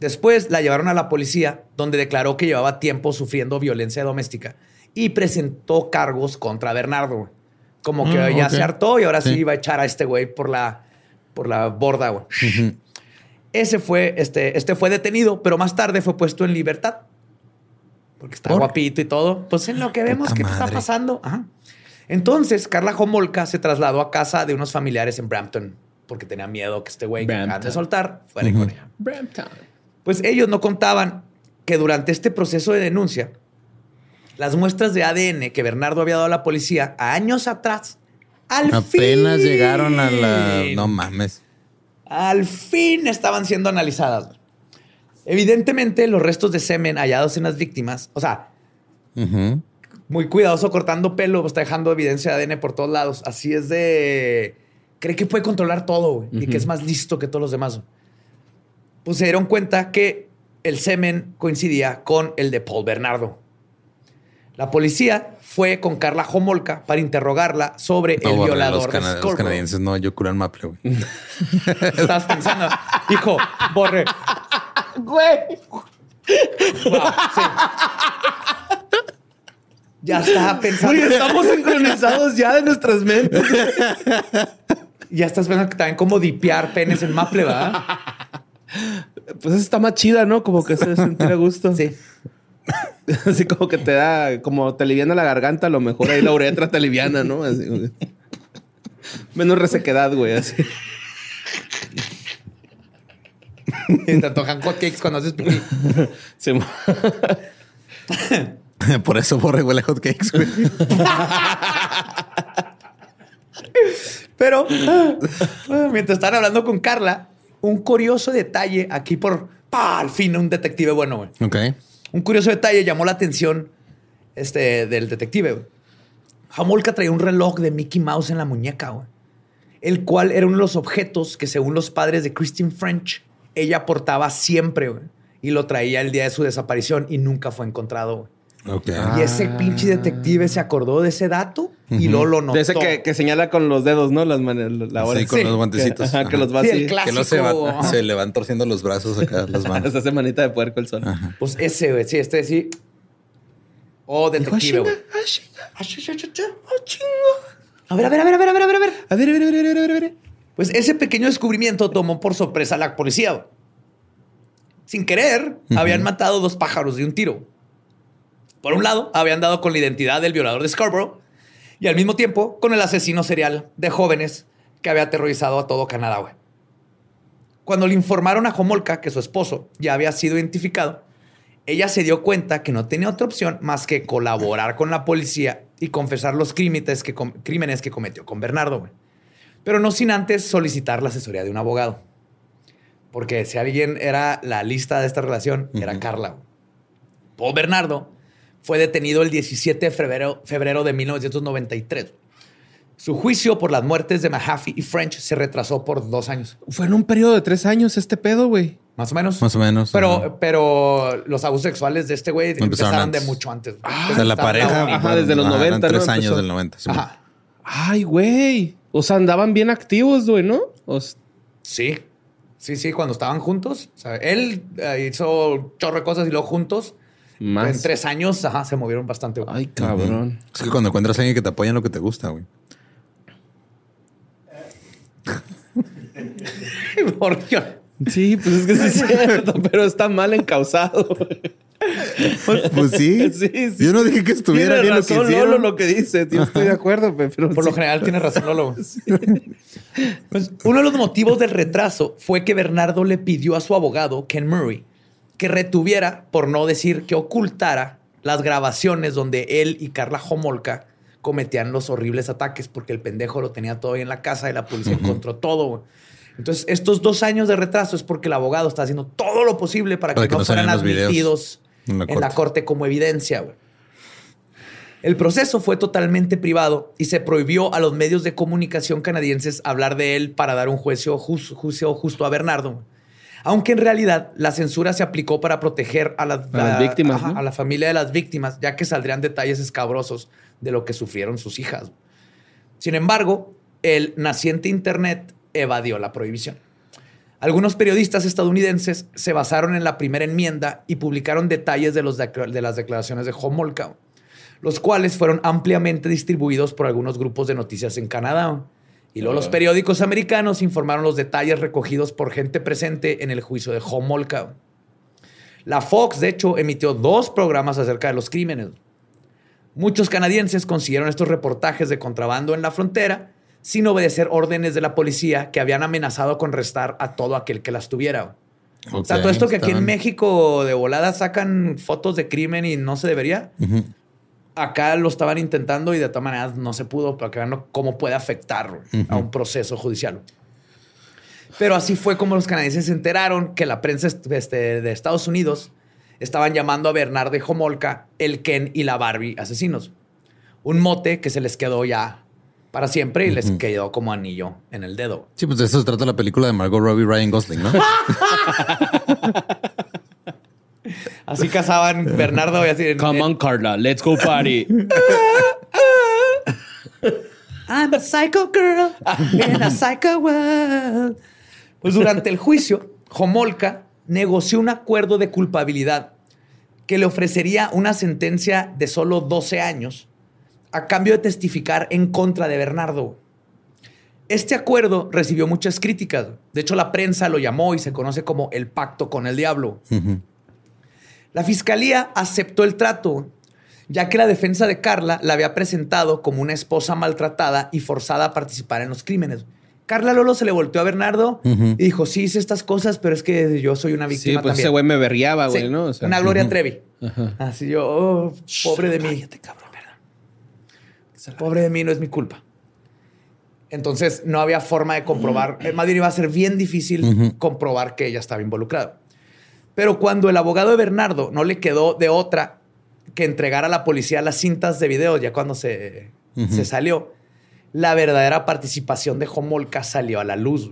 Después la llevaron a la policía, donde declaró que llevaba tiempo sufriendo violencia doméstica y presentó cargos contra Bernardo. Como que Mm, ya se hartó y ahora sí. Sí. iba a echar a este güey por la, por la borda. güey. Ese fue, este, este fue detenido, pero más tarde fue puesto en libertad. Porque está ¿Por? guapito y todo. Pues en lo que vemos que está pasando. Ajá. Entonces, Carla Homolka se trasladó a casa de unos familiares en Brampton porque tenía miedo que este güey que acaban de soltar fuera Ujú. con ella. Brampton. Pues ellos no contaban que durante este proceso de denuncia, las muestras de ADN que Bernardo había dado a la policía años atrás, al Apenas fin, llegaron a la. No mames. al fin estaban siendo analizadas. Evidentemente, los restos de semen hallados en las víctimas, o sea, muy cuidadoso cortando pelo, está dejando evidencia de ADN por todos lados. Así es de. Cree que puede controlar todo y que es más listo que todos los demás. Pues se dieron cuenta que el semen coincidía con el de Paul Bernardo. La policía fue con Carla Homolka para interrogarla sobre No, el violador los, de los canadienses no, yo curan Maple, güey. *laughs* Estabas pensando, hijo, borre. Güey. Wow, sí. Ya estaba pensando. Güey, estamos sincronizados ya de nuestras mentes. Ya estás pensando que también como dipear penes en Maple, ¿verdad? Pues esa está más chida, ¿no? Como que se sentir a gusto. Sí. Así como que te da, como te aliviana la garganta, a lo mejor ahí la uretra te aliviana, ¿no? Así. Menos resequedad, güey, así. Y *laughs* te antojan hotcakes cuando haces pipí. *laughs* Sí, *laughs* Por eso borre huele a hot cakes, güey. Pero mientras estaban hablando con Carla, un curioso detalle aquí por pa, al fin un detective bueno, güey. Ok. Un curioso detalle llamó la atención este, del detective. güey. Hamolka traía un reloj de Mickey Mouse en la muñeca, güey. El cual era uno de los objetos que, según los padres de Christine French, ella portaba siempre, güey. Y lo traía el día de su desaparición y nunca fue encontrado, güey. Ok. Y ese pinche detective se acordó de ese dato y luego lo notó. De ese que, que señala con los dedos, ¿no? Las maneras, la hora. Sí, con Sí. los guantecitos. Ajá, que Ajá. los va Sí, así. el clásico. Que no se, va- se le van torciendo los brazos acá, las manos. Se hace manita de puerco el sol. Ajá. Pues ese, güey. Sí, este sí. Oh, detective, güey. Ah. Ah. Ah, a ver, a ver, a ver, a ver, a ver. A ver, a ver, a ver, a ver, a ver, a ver. Pues ese pequeño descubrimiento tomó por sorpresa a la policía. Sin querer, habían matado dos pájaros de un tiro. Por un lado, habían dado con la identidad del violador de Scarborough y al mismo tiempo con el asesino serial de jóvenes que había aterrorizado a todo Canadá. Cuando le informaron a Homolka que su esposo ya había sido identificado, ella se dio cuenta que no tenía otra opción más que colaborar con la policía y confesar los crímenes que, com- crímenes que cometió con Bernardo. Pero no sin antes solicitar la asesoría de un abogado. Porque si alguien era la lista de esta relación, era. Carla. Paul Bernardo fue detenido el 17 de febrero, febrero de 1993. Su juicio por las muertes de Mahaffey y French se retrasó por dos años. Fue en un periodo de tres años este pedo, güey. Más o menos. Más o menos. Pero, pero los abusos sexuales de este güey empezaron, de mucho antes. Ah, o sea, la pareja. Ajá, desde los 90. Tres años del 90. Ajá. Ay, güey. O sea, andaban bien activos, güey, ¿no? Sí. Sí, sí, cuando estaban juntos. O sea, él eh, hizo chorro de cosas y luego juntos. Más. En tres años, ajá, se movieron bastante. Ay, cabrón. Es que cuando encuentras a alguien que te apoya en lo que te gusta, güey. *laughs* ¿Por qué? Sí, pues es que sí es cierto, pero está mal encausado. Pues, pues *laughs* sí. Yo no dije que estuviera bien razón, lo que Lolo lo que dice. Yo estoy de acuerdo, pero por lo general tiene razón Lolo. *laughs* Pues, uno de los motivos del retraso fue que Bernardo le pidió a su abogado Ken Murray que retuviera, por no decir que ocultara, las grabaciones donde él y Carla Homolka cometían los horribles ataques porque el pendejo lo tenía todo ahí en la casa y la policía encontró todo. Entonces, estos dos años de retraso es porque el abogado está haciendo todo lo posible para, que, no, fueran admitidos en la, corte como evidencia. El proceso fue totalmente privado y se prohibió a los medios de comunicación canadienses hablar de él para dar un juicio, justo a Bernardo. Aunque en realidad la censura se aplicó para proteger a, las, víctimas, a la familia de las víctimas, ya que saldrían detalles escabrosos de lo que sufrieron sus hijas. Sin embargo, el naciente Internet evadió la prohibición. Algunos periodistas estadounidenses se basaron en la primera enmienda y publicaron detalles de, los de las declaraciones de Homolka, los cuales fueron ampliamente distribuidos por algunos grupos de noticias en Canadá. Y luego los periódicos americanos informaron los detalles recogidos por gente presente en el juicio de Homolka. La Fox, de hecho, emitió dos programas acerca de los crímenes. Muchos canadienses consiguieron estos reportajes de contrabando en la frontera sin obedecer órdenes de la policía que habían amenazado con restar a todo aquel que las tuviera. o sea, todo esto que aquí en México de volada sacan fotos de crimen y no se debería. Acá lo estaban intentando y de todas maneras no se pudo para que vean cómo puede afectar a un proceso judicial. Pero así fue como los canadienses se enteraron que la prensa este, de Estados Unidos estaban llamando a Bernard de Homolka el Ken y la Barbie asesinos. Un mote que se les quedó ya para siempre y les quedó como anillo en el dedo. Sí, pues de eso se trata la película de Margot Robbie y Ryan Gosling, ¿no? *laughs* así casaban Bernardo y así. Come on, Carla, let's go party. I'm a psycho girl in a psycho world. Pues durante el juicio, Homolka negoció un acuerdo de culpabilidad que le ofrecería una sentencia de solo 12 años a cambio de testificar en contra de Bernardo. Este acuerdo recibió muchas críticas. De hecho, la prensa lo llamó y se conoce como el pacto con el diablo. La fiscalía aceptó el trato, ya que la defensa de Carla la había presentado como una esposa maltratada y forzada a participar en los crímenes. Carla Lolo se le volteó a Bernardo y dijo, sí hice estas cosas, pero es que yo soy una víctima Sí, pues ese güey me berriaba, güey, ¿no? una Gloria Trevi. Así yo, oh, pobre de mí. Cállate, cabrón. Pobre de mí, no es mi culpa. Entonces no había forma de comprobar. Más bien iba a ser bien difícil comprobar que ella estaba involucrada. Pero cuando el abogado de Bernardo no le quedó de otra que entregar a la policía las cintas de video, ya cuando se, se salió, la verdadera participación de Homolka salió a la luz.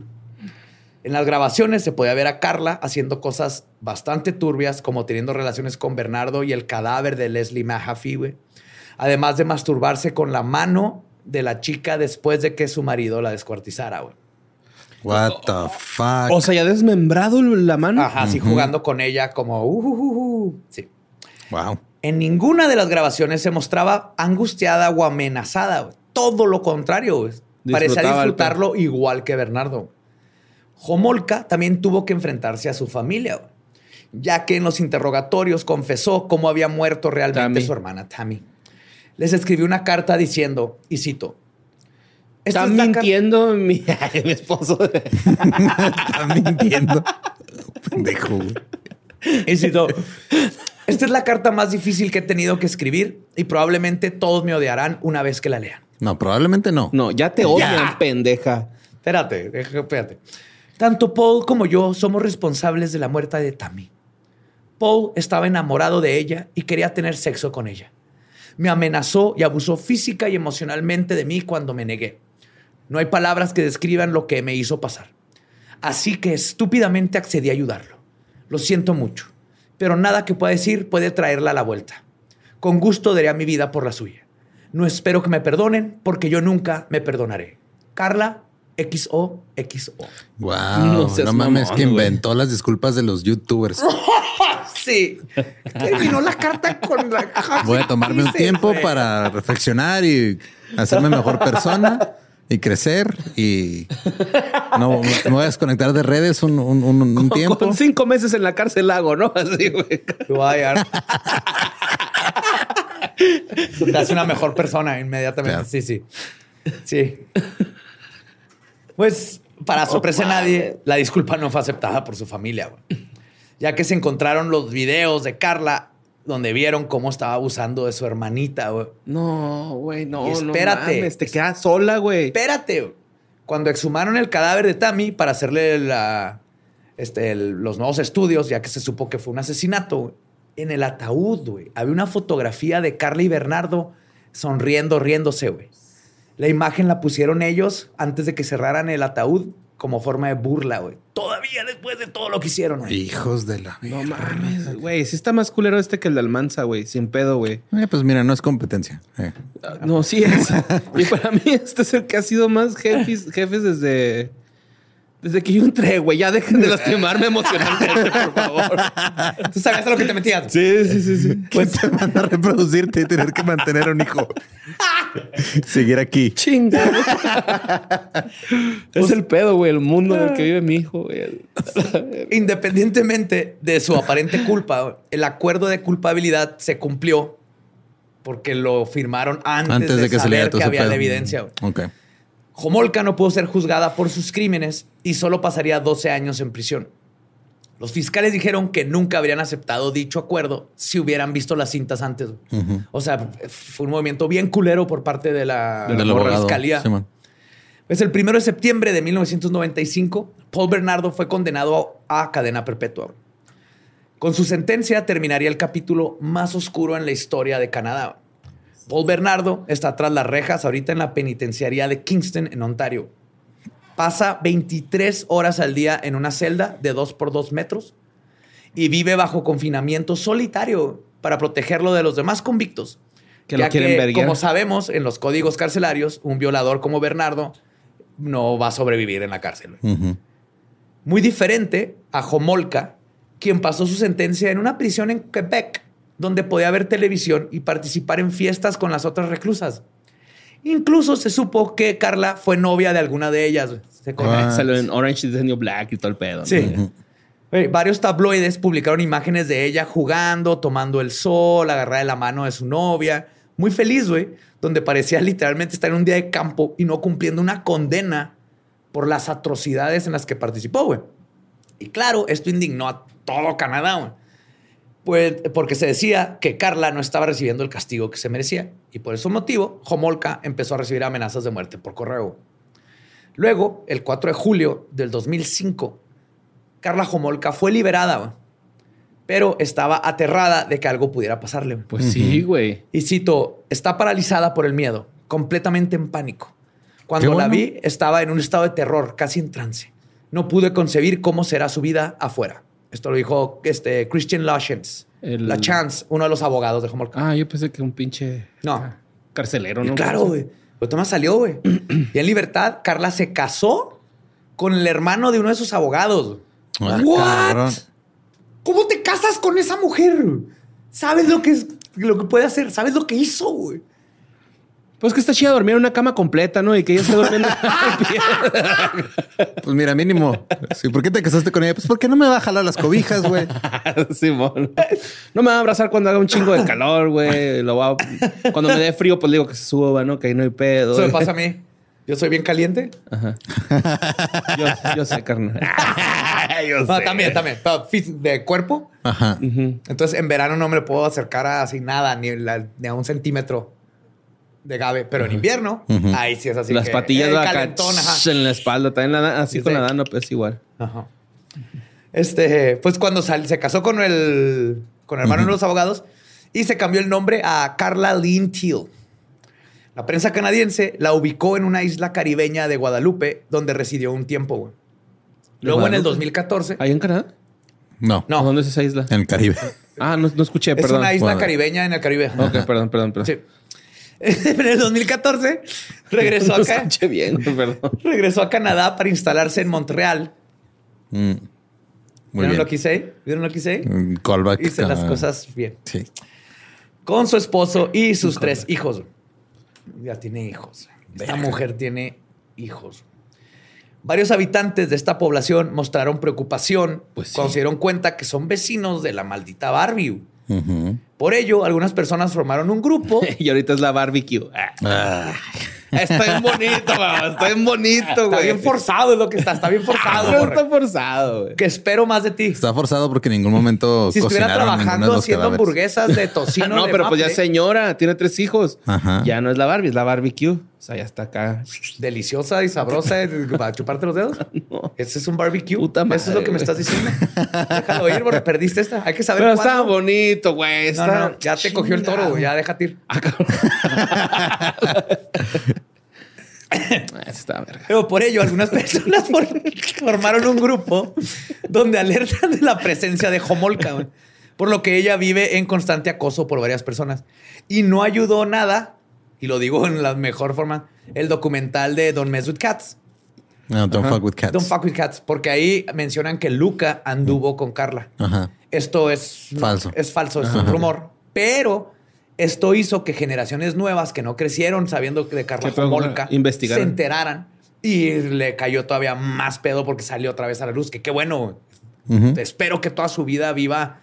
En las grabaciones se podía ver a Carla haciendo cosas bastante turbias, como teniendo relaciones con Bernardo y el cadáver de Leslie Mahaffey, además de masturbarse con la mano de la chica después de que su marido la descuartizara, güey. What the fuck? O sea, ya desmembrado la mano. Ajá, así jugando con ella como uh, uh, uh, sí. Wow. En ninguna de las grabaciones se mostraba angustiada o amenazada. Todo lo contrario. Güey. Parecía disfrutarlo igual que Bernardo. Homolka también tuvo que enfrentarse a su familia, ya que en los interrogatorios confesó cómo había muerto realmente su hermana Tammy les escribió una carta diciendo, y cito, Está mintiendo mi, *laughs* mi, esposo. Está mintiendo. Pendejo. Y cito, esta es la carta más difícil que he tenido que escribir y probablemente todos me odiarán una vez que la lean. No, probablemente no. No, ya te odian, pendeja. Espérate, espérate. Tanto Paul como yo somos responsables de la muerte de Tammy. Paul estaba enamorado de ella y quería tener sexo con ella me amenazó y abusó física y emocionalmente de mí cuando me negué. No hay palabras que describan lo que me hizo pasar. Así que estúpidamente accedí a ayudarlo. Lo siento mucho, pero nada que pueda decir puede traerla a la vuelta. Con gusto daría mi vida por la suya. No espero que me perdonen porque yo nunca me perdonaré. Carla XOXO. Wow, no, mames, que inventó las disculpas de los youtubers. *laughs* sí. Terminó la carta con la *laughs* Voy a tomarme un tiempo para reflexionar y hacerme mejor persona y crecer y no me voy a desconectar de redes un, un, tiempo. Con cinco meses en la cárcel hago, ¿no? Así, güey. Te hace una mejor persona inmediatamente. Sí, sí. Sí. Pues, para sorpresa de nadie, la disculpa no fue aceptada por su familia, Ya que se encontraron los videos de Carla donde vieron cómo estaba abusando de su hermanita, güey. No, güey, no, espérate. No te quedas sola, güey. Espérate. Cuando exhumaron el cadáver de Tammy para hacerle la, este, los nuevos estudios, ya que se supo que fue un asesinato, en el ataúd, güey, había una fotografía de Carla y Bernardo sonriendo, riéndose, güey. La imagen la pusieron ellos antes de que cerraran el ataúd como forma de burla, güey. Todavía después de todo lo que hicieron, güey. Hijos de la... No mames, güey. Sí está más culero este que el de Almanza, güey. Sin pedo, güey. Eh, pues mira, no es competencia. Eh. no, sí es. *laughs* y para mí este es el que ha sido más jefes, jefes desde... Desde que yo entré, güey, ya dejen de lastimarme emocionalmente, por favor. *laughs* ¿Tú sabías a lo que te metías? Sí, sí, sí, sí. *laughs* Pues te van a reproducirte y tener que mantener un hijo. *laughs* Seguir aquí. Chinga. es el pedo, güey, el mundo en el que vive mi hijo, güey. Independientemente de su aparente culpa, el acuerdo de culpabilidad se cumplió porque lo firmaron antes, de, que saber que había la evidencia. Ok. Homolka no pudo ser juzgada por sus crímenes y solo pasaría 12 años en prisión. Los fiscales dijeron que nunca habrían aceptado dicho acuerdo si hubieran visto las cintas antes. O sea, fue un movimiento bien culero por parte de la, fiscalía. pues el primero de septiembre de 1995, Paul Bernardo fue condenado a cadena perpetua. Con su sentencia terminaría el capítulo más oscuro en la historia de Canadá. Paul Bernardo está tras las rejas ahorita en la penitenciaría de Kingston, en Ontario. Pasa 23 horas al día en una celda de 2 por 2 metros y vive bajo confinamiento solitario para protegerlo de los demás convictos. Que lo quieren ver. Como sabemos, en los códigos carcelarios, un violador como Bernardo no va a sobrevivir en la cárcel. Muy diferente a Homolka, quien pasó su sentencia en una prisión en Quebec donde podía ver televisión y participar en fiestas con las otras reclusas. Incluso se supo que Carla fue novia de alguna de ellas. Se Salió en Orange is the New Black y todo el pedo. Sí. Varios tabloides publicaron imágenes de ella jugando, tomando el sol, agarrada de la mano de su novia. Muy feliz, güey. Donde parecía literalmente estar en un día de campo y no cumpliendo una condena por las atrocidades en las que participó, güey. Y claro, esto indignó a todo Canadá, güey. Pues porque se decía que Carla no estaba recibiendo el castigo que se merecía. Y por ese motivo, Homolka empezó a recibir amenazas de muerte por correo. Luego, el 4 de julio del 2005, Carla Homolka fue liberada, pero estaba aterrada de que algo pudiera pasarle. Pues sí, güey. Y cito, está paralizada por el miedo, completamente en pánico. Cuando la vi, estaba en un estado de terror, casi en trance. No pude concebir cómo será su vida afuera. Esto lo dijo este, Christian Lushens. La Chance, uno de los abogados de Homolka. Ah, yo pensé que un pinche no. carcelero, ¿no? claro, güey. Pues Tomás salió, güey. y en libertad, Carla se casó con el hermano de uno de sus abogados. Ah, ¿What? ¿Cómo te casas con esa mujer? ¿Sabes lo que es, lo que puede hacer? ¿Sabes lo que hizo, güey? Pues que está chida dormir en una cama completa, ¿no? Y que ella esté durmiendo. *laughs* pues mira, mínimo. Sí, ¿Por qué te casaste con ella? Pues porque no me va a jalar las cobijas, güey. *laughs* Sí, bueno. No me va a abrazar cuando haga un chingo de calor, güey. Lo va Cuando me dé frío, pues digo que se suba, ¿no? Que ahí no hay pedo. Eso me pasa a mí. Yo soy bien caliente. Ajá. Yo, sé, carnal. *laughs* yo no, sé. También, también. De cuerpo. Ajá. Entonces, en verano no me puedo acercar a así nada, ni, ni a un centímetro de Gabe, pero en invierno, ahí sí es así. Las patillas de calentón, en la espalda, también así con la dana, pues igual. Ajá. Este, pues cuando se casó con el, con el hermano de los abogados y se cambió el nombre a Carla Lynn Teal. La prensa canadiense la ubicó en una isla caribeña de Guadalupe, donde residió un tiempo, Luego en el 2014. ¿Ahí en Canadá? No. No. ¿Dónde es esa isla? En el Caribe. Ah, no, no escuché, Es perdón. una isla Bueno. caribeña en el Caribe. Ok, perdón, perdón, perdón. Sí. *laughs* en el 2014 regresó bien, *laughs* a Canadá para instalarse en Montreal. Mm. Muy ¿Vieron bien. lo que hice? ¿Vieron lo que hice? Mm, Callback. Hice las cosas bien. Sí. Con su esposo y sus tres hijos. Ya tiene hijos. Esta mujer tiene hijos. Varios habitantes de esta población mostraron preocupación Pues sí. cuando se dieron cuenta que son vecinos de la maldita Barbie. Por ello, algunas personas formaron un grupo. *laughs* Y ahorita es la barbecue. Ah, Ah, está bien bonito, mamá. Está bien bonito, está güey. bien forzado, es lo que está. Está bien forzado. No borre. está forzado, güey. Que espero más de ti. está forzado porque en ningún momento Si estuviera trabajando haciendo cadáveres. hamburguesas de *laughs* tocino. No, de pero pues ya señora, tiene tres hijos. Ajá. Ya no es la Barbie, es la barbecue. Sea, ya está acá. Deliciosa y sabrosa eh, *laughs* para chuparte los dedos. *laughs* No. Ese es un barbecue. Puta Eso es lo madre, que me estás diciendo. Déjalo ir, porque perdiste esta. Hay que saber Pero cuándo. está bonito, güey. No, Está... no, ya te cogió el toro, güey. Ya déjate ir. Ah, *laughs* está verga. Pero por ello, algunas personas for- formaron un grupo donde alertan de la presencia de Homolka, por lo que ella vive en constante acoso por varias personas. Y no ayudó nada, y lo digo en la mejor forma, el documental de Don't Mess with Cats. No, don't Ajá. fuck with cats. Don't fuck with cats, porque ahí mencionan que Luca anduvo con Carla. Ajá. Esto es Falso. Es falso, es un rumor. Pero esto hizo que generaciones nuevas que no crecieron sabiendo de Carla Investigaron. se enteraran y le cayó todavía más pedo porque salió otra vez a la luz. Que qué bueno. Espero que toda su vida viva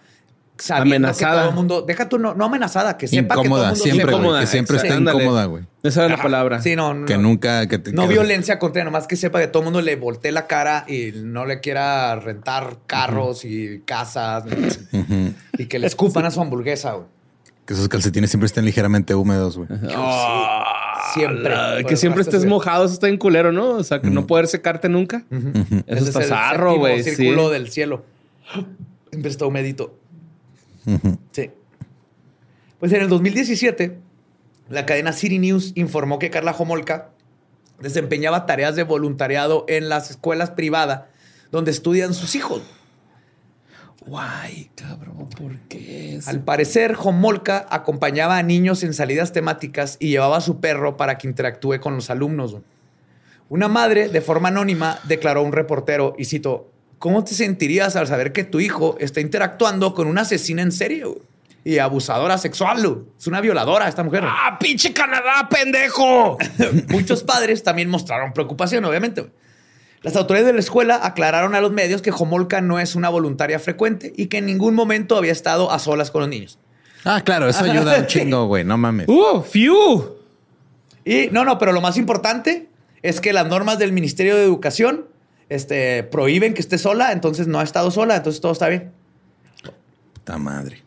sabiendo Amenazada. que todo el mundo. Deja tú, no, no amenazada, que sepa que todo el Incómoda, mundo siempre, güey. incómoda, Que siempre está incómoda, güey. Esa era la palabra. Sí, no, no. Que nunca. Que te- No que- violencia contra ella, nomás que sepa que todo el mundo le voltee la cara y no le quiera rentar carros y casas y que le escupan a su hamburguesa, güey. Que esos calcetines siempre estén ligeramente húmedos, güey. Siempre. Ah, que siempre estés mojado, eso está en culero, ¿no? O sea, que no poder secarte nunca. Eso Ese está es el zarro, séptimo güey. Sí. círculo del cielo. Siempre está humedito. Sí. Pues en el 2017, la cadena City News informó que Carla Homolka desempeñaba tareas de voluntariado en las escuelas privadas donde estudian sus hijos. Guay, cabrón, ¿por qué? Al parecer, Homolka acompañaba a niños en salidas temáticas y llevaba a su perro para que interactúe con los alumnos. Una madre, de forma anónima, declaró a un reportero, y cito, ¿cómo te sentirías al saber que tu hijo está interactuando con una asesina en serio y abusadora sexual? güey? Es una violadora esta mujer. ¡Ah, pinche Canadá, pendejo! *laughs* Muchos padres también mostraron preocupación, obviamente. güey. Las autoridades de la escuela aclararon a los medios que Homolka no es una voluntaria frecuente y que en ningún momento había estado a solas con los niños. Ah, claro, eso ayuda un *laughs* chingo, güey. No mames. ¡Uh, fiu! Y no, no, pero lo más importante es que las normas del Ministerio de Educación este, prohíben que esté sola, entonces no ha estado sola, entonces todo está bien. Puta madre.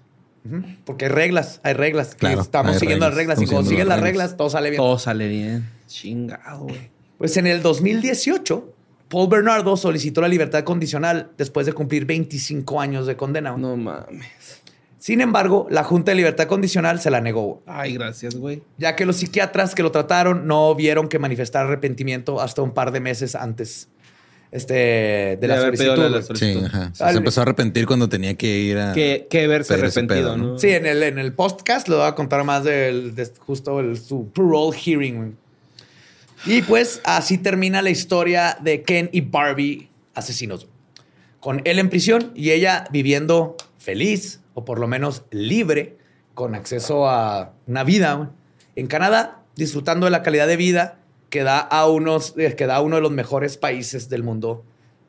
Porque hay reglas, hay reglas. Claro, Y estamos hay siguiendo las reglas. Y cuando siguen las las reglas, reglas. todo sale bien. Todo sale bien. Chingado, güey. Pues en el 2018, Paul Bernardo solicitó la libertad condicional después de cumplir 25 años de condena. güey. No mames. Sin embargo, la Junta de Libertad Condicional se la negó, Ay, gracias, güey. ya que los psiquiatras que lo trataron no vieron que manifestar arrepentimiento hasta un par de meses antes este, de, la haber pedido solicitud. la-. Sí, ajá. Se, Al- se empezó a arrepentir cuando tenía que ir a. Que, que verse arrepentido, pedo, ¿no? ¿no? Sí, en el, en el podcast le voy a contar más del de justo el, su parole hearing. Y pues así termina la historia de Ken y Barbie asesinos. Con él en prisión y ella viviendo feliz o por lo menos libre con acceso a una vida en Canadá, disfrutando de la calidad de vida que da a, unos, eh, que da a uno de los mejores países del mundo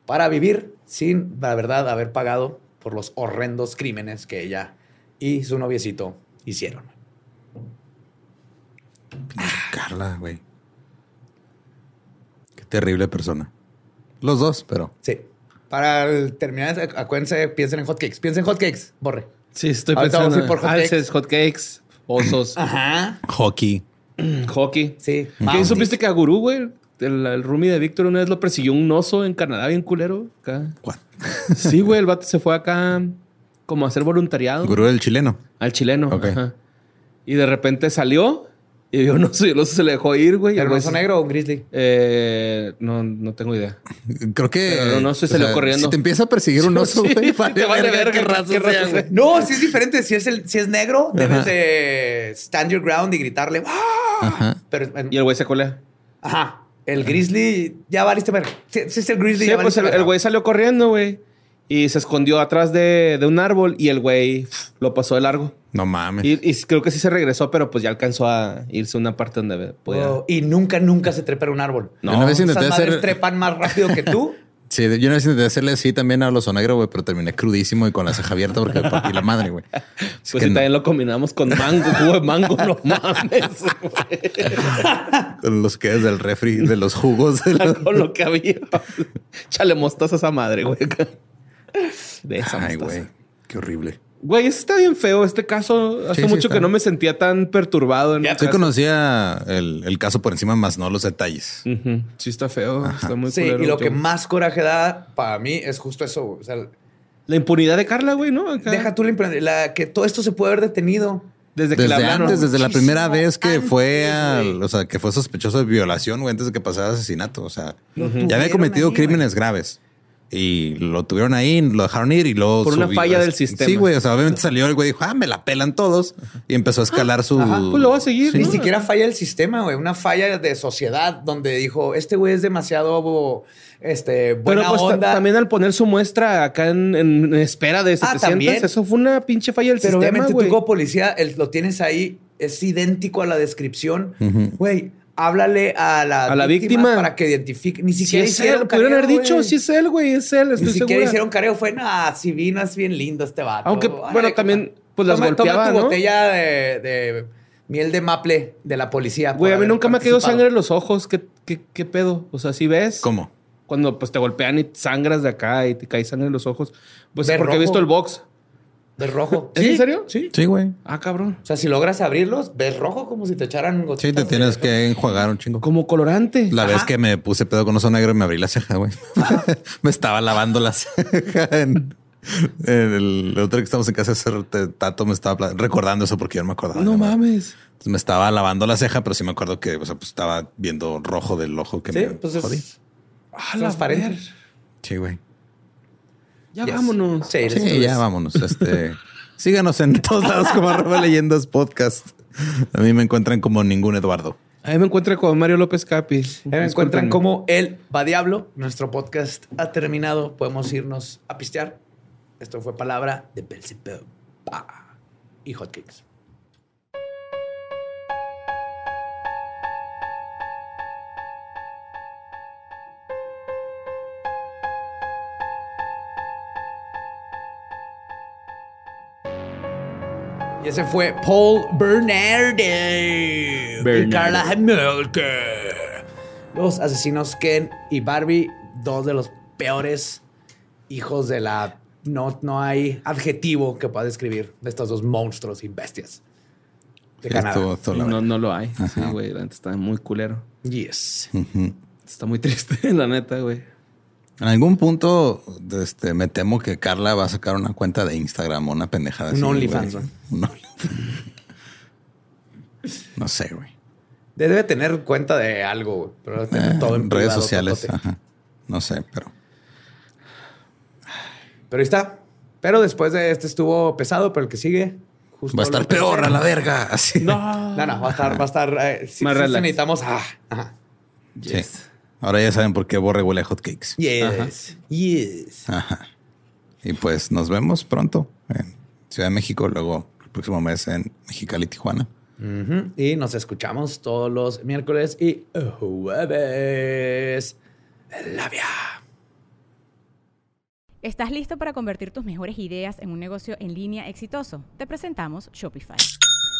para vivir sin, la verdad, haber pagado por los horrendos crímenes que ella y su noviecito hicieron. Carla, güey. Qué terrible persona. Los dos, pero. Sí. Para el- terminar, acuérdense, piensen en hotcakes. Piensen en hotcakes, borre. Sí, estoy Ahorita vamos a pensando. ir por hotcakes. Alces, hotcakes, osos, Ajá. Hockey. *clears throat* hockey. Sí. ¿Qué supiste que a Gurú, güey? El, el roomie de Víctor una vez lo persiguió un oso en Canadá bien culero. Acá. What? *laughs* Sí, güey, el vato se fue acá como a hacer voluntariado. Gurú del chileno. Al chileno. Ok. ajá. Y de repente salió Y vio un oso y el oso se le dejó ir, güey. el ¿Era un güey oso negro o un grizzly? Eh, no, no tengo idea. Creo que. Pero no, se salió corriendo. Si te empieza a perseguir un *laughs* oso, Sí, güey, te vale verga qué qué- raza qué raza sea, sea. güey. No, si es diferente. Si es, el, si es negro, debes de stand your ground y gritarle. ¡Ah! Ajá. Pero, en- Y el güey se colea. ajá. El grizzly, ya valiste verga. Si, si es el grizzly, Sí, ya pues el, güey salió corriendo, güey. Y se escondió atrás de, de un árbol y el güey lo pasó de largo. No mames. Y, y creo que sí se regresó, pero pues ya alcanzó a irse a una parte donde podía. Oh, y nunca, nunca se trepa en un árbol. No, Una vez Esas intenté madres hacer. trepan más rápido que tú. *laughs* Sí, yo vez intenté hacerle así también a los negro, güey, pero terminé crudísimo y con la ceja abierta porque me partí la madre, güey. Es Pues que no- también lo combinamos con mango, *laughs* jugo de mango, no mames. con los que es del refri, de los jugos. de la- con lo que había. Chale mostaza a esa madre, güey. De esa Ay, mostaza. güey. Qué horrible. Güey, eso está bien feo. Este caso, hace Sí, sí, mucho está. que no me sentía tan perturbado. En Ya Sí caso. conocía el, el caso por encima, más no los detalles. Sí está feo. Está muy Sí, culero. y lo que más coraje da para mí es justo eso. O sea, La impunidad de Carla, güey, ¿no? Acá. deja tú la, impre- la que todo esto se puede haber detenido. Desde que Desde hablaron. antes, desde la primera vez que fue antes, o sea, que fue sospechoso de violación, güey, antes de que pasara asesinato. O sea, ya había cometido ahí, crímenes graves. Y lo tuvieron ahí, lo dejaron ir y luego... Por una subió- falla del sistema. Sí, güey. O sea, obviamente salió el güey y dijo, ah, me la pelan todos. Y empezó a escalar su... Ajá, pues lo va a seguir. Sí. Ni siquiera falla el sistema, güey. Una falla de sociedad donde dijo, este güey es demasiado este, buena Pero pues onda. también al poner su muestra acá en, en espera de Ah, 700, también. eso fue una pinche falla del Pero sistema, obviamente güey. tú como policía el- lo tienes ahí, es idéntico a la descripción. Güey, háblale a la, A la víctima. para que identifique. Ni Si siquiera es hicieron él, pudieron haber dicho, si es él, güey, es él, Ni siquiera segura. hicieron careo. Fue, nah, si vino, es bien lindo este vato. Aunque, bueno, también, pues, las Toma- golpeaba, Toma tu ¿no? botella de, de miel de maple de la policía. Güey, a mí nunca me ha quedado sangre en los ojos. ¿Qué, qué, qué pedo? O sea, si ves. ¿Cómo? Cuando pues te golpean y sangras de acá y te cae sangre en los ojos. Pues De porque he visto el box. De rojo. ¿Es en serio? Sí. Sí, güey. Ah, cabrón. O sea, si logras abrirlos, ves rojo como si te echaran Sí, gotitas te de- tienes que enjuagar un chingo. Como colorante. La Ajá. vez que me puse pedo con oso negro y me abrí la ceja, güey. *laughs* *laughs* me estaba lavando la ceja en, en el otro que estamos en casa de Tato me estaba recordando eso porque yo no me acordaba. No mames. Entonces me estaba lavando la ceja, pero sí me acuerdo que o sea, pues, estaba viendo rojo del ojo que Sí, me pues es jodí. Ah, la ver. Sí, güey. Ya Yes. vámonos. Sí, ya vámonos. Este, *laughs* síganos en todos lados como arroba *laughs* leyendas podcast. A mí me encuentran como ningún Eduardo. Ahí me encuentro con Mario López Capi. Ahí me encuentran como el va diablo. Nuestro podcast ha terminado. Podemos irnos a pistear. Esto fue palabra de Belzebub y Hotcakes. Y ese fue Paul Bernardo y Bernardo. Carla Hamilton. Los asesinos Ken y Barbie, dos de los peores hijos de la... No, no hay adjetivo que pueda describir de estos dos monstruos y bestias. De Canadá. No, no lo hay. Sí, güey. La neta está muy culero. Yes. Ujú. Está muy *laughs* triste, la neta, güey. En algún punto, este, me temo que Carla va a sacar una cuenta de Instagram o una pendejada. Un OnlyFans, güey. ¿no? Un OnlyFans. *laughs* No sé, güey. Debe tener cuenta de algo, güey, pero tener Eh, todo en redes privado, sociales. Ajá. No sé, pero Pero ahí está. Pero después de este estuvo pesado, pero el que sigue... justo va a estar peor a la verga. Así. No. No, no, va a estar, va a estar. eh, relax. necesitamos. Ah, ajá. Sí. Ahora ya saben por qué Borre huele a hotcakes. Yes. Yes. Ajá. Y pues nos vemos pronto en Ciudad de México, luego el próximo mes en Mexicali, Tijuana. Y nos escuchamos todos los miércoles y jueves. Labia. ¿Estás listo para convertir tus mejores ideas en un negocio en línea exitoso? Te presentamos Shopify.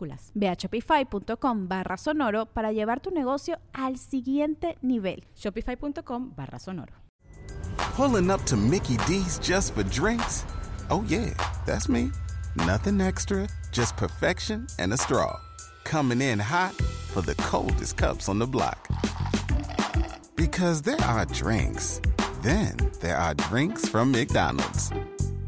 minúsculas. Ve a shopify.com barra sonoro para llevar tu negocio al siguiente nivel. Shopify.com barra sonoro. Pulling up to Mickey D's just for drinks? Oh yeah, that's me. Nothing extra, just perfection and a straw. Coming in hot for the coldest cups on the block. Because there are drinks. Then there are drinks from McDonald's.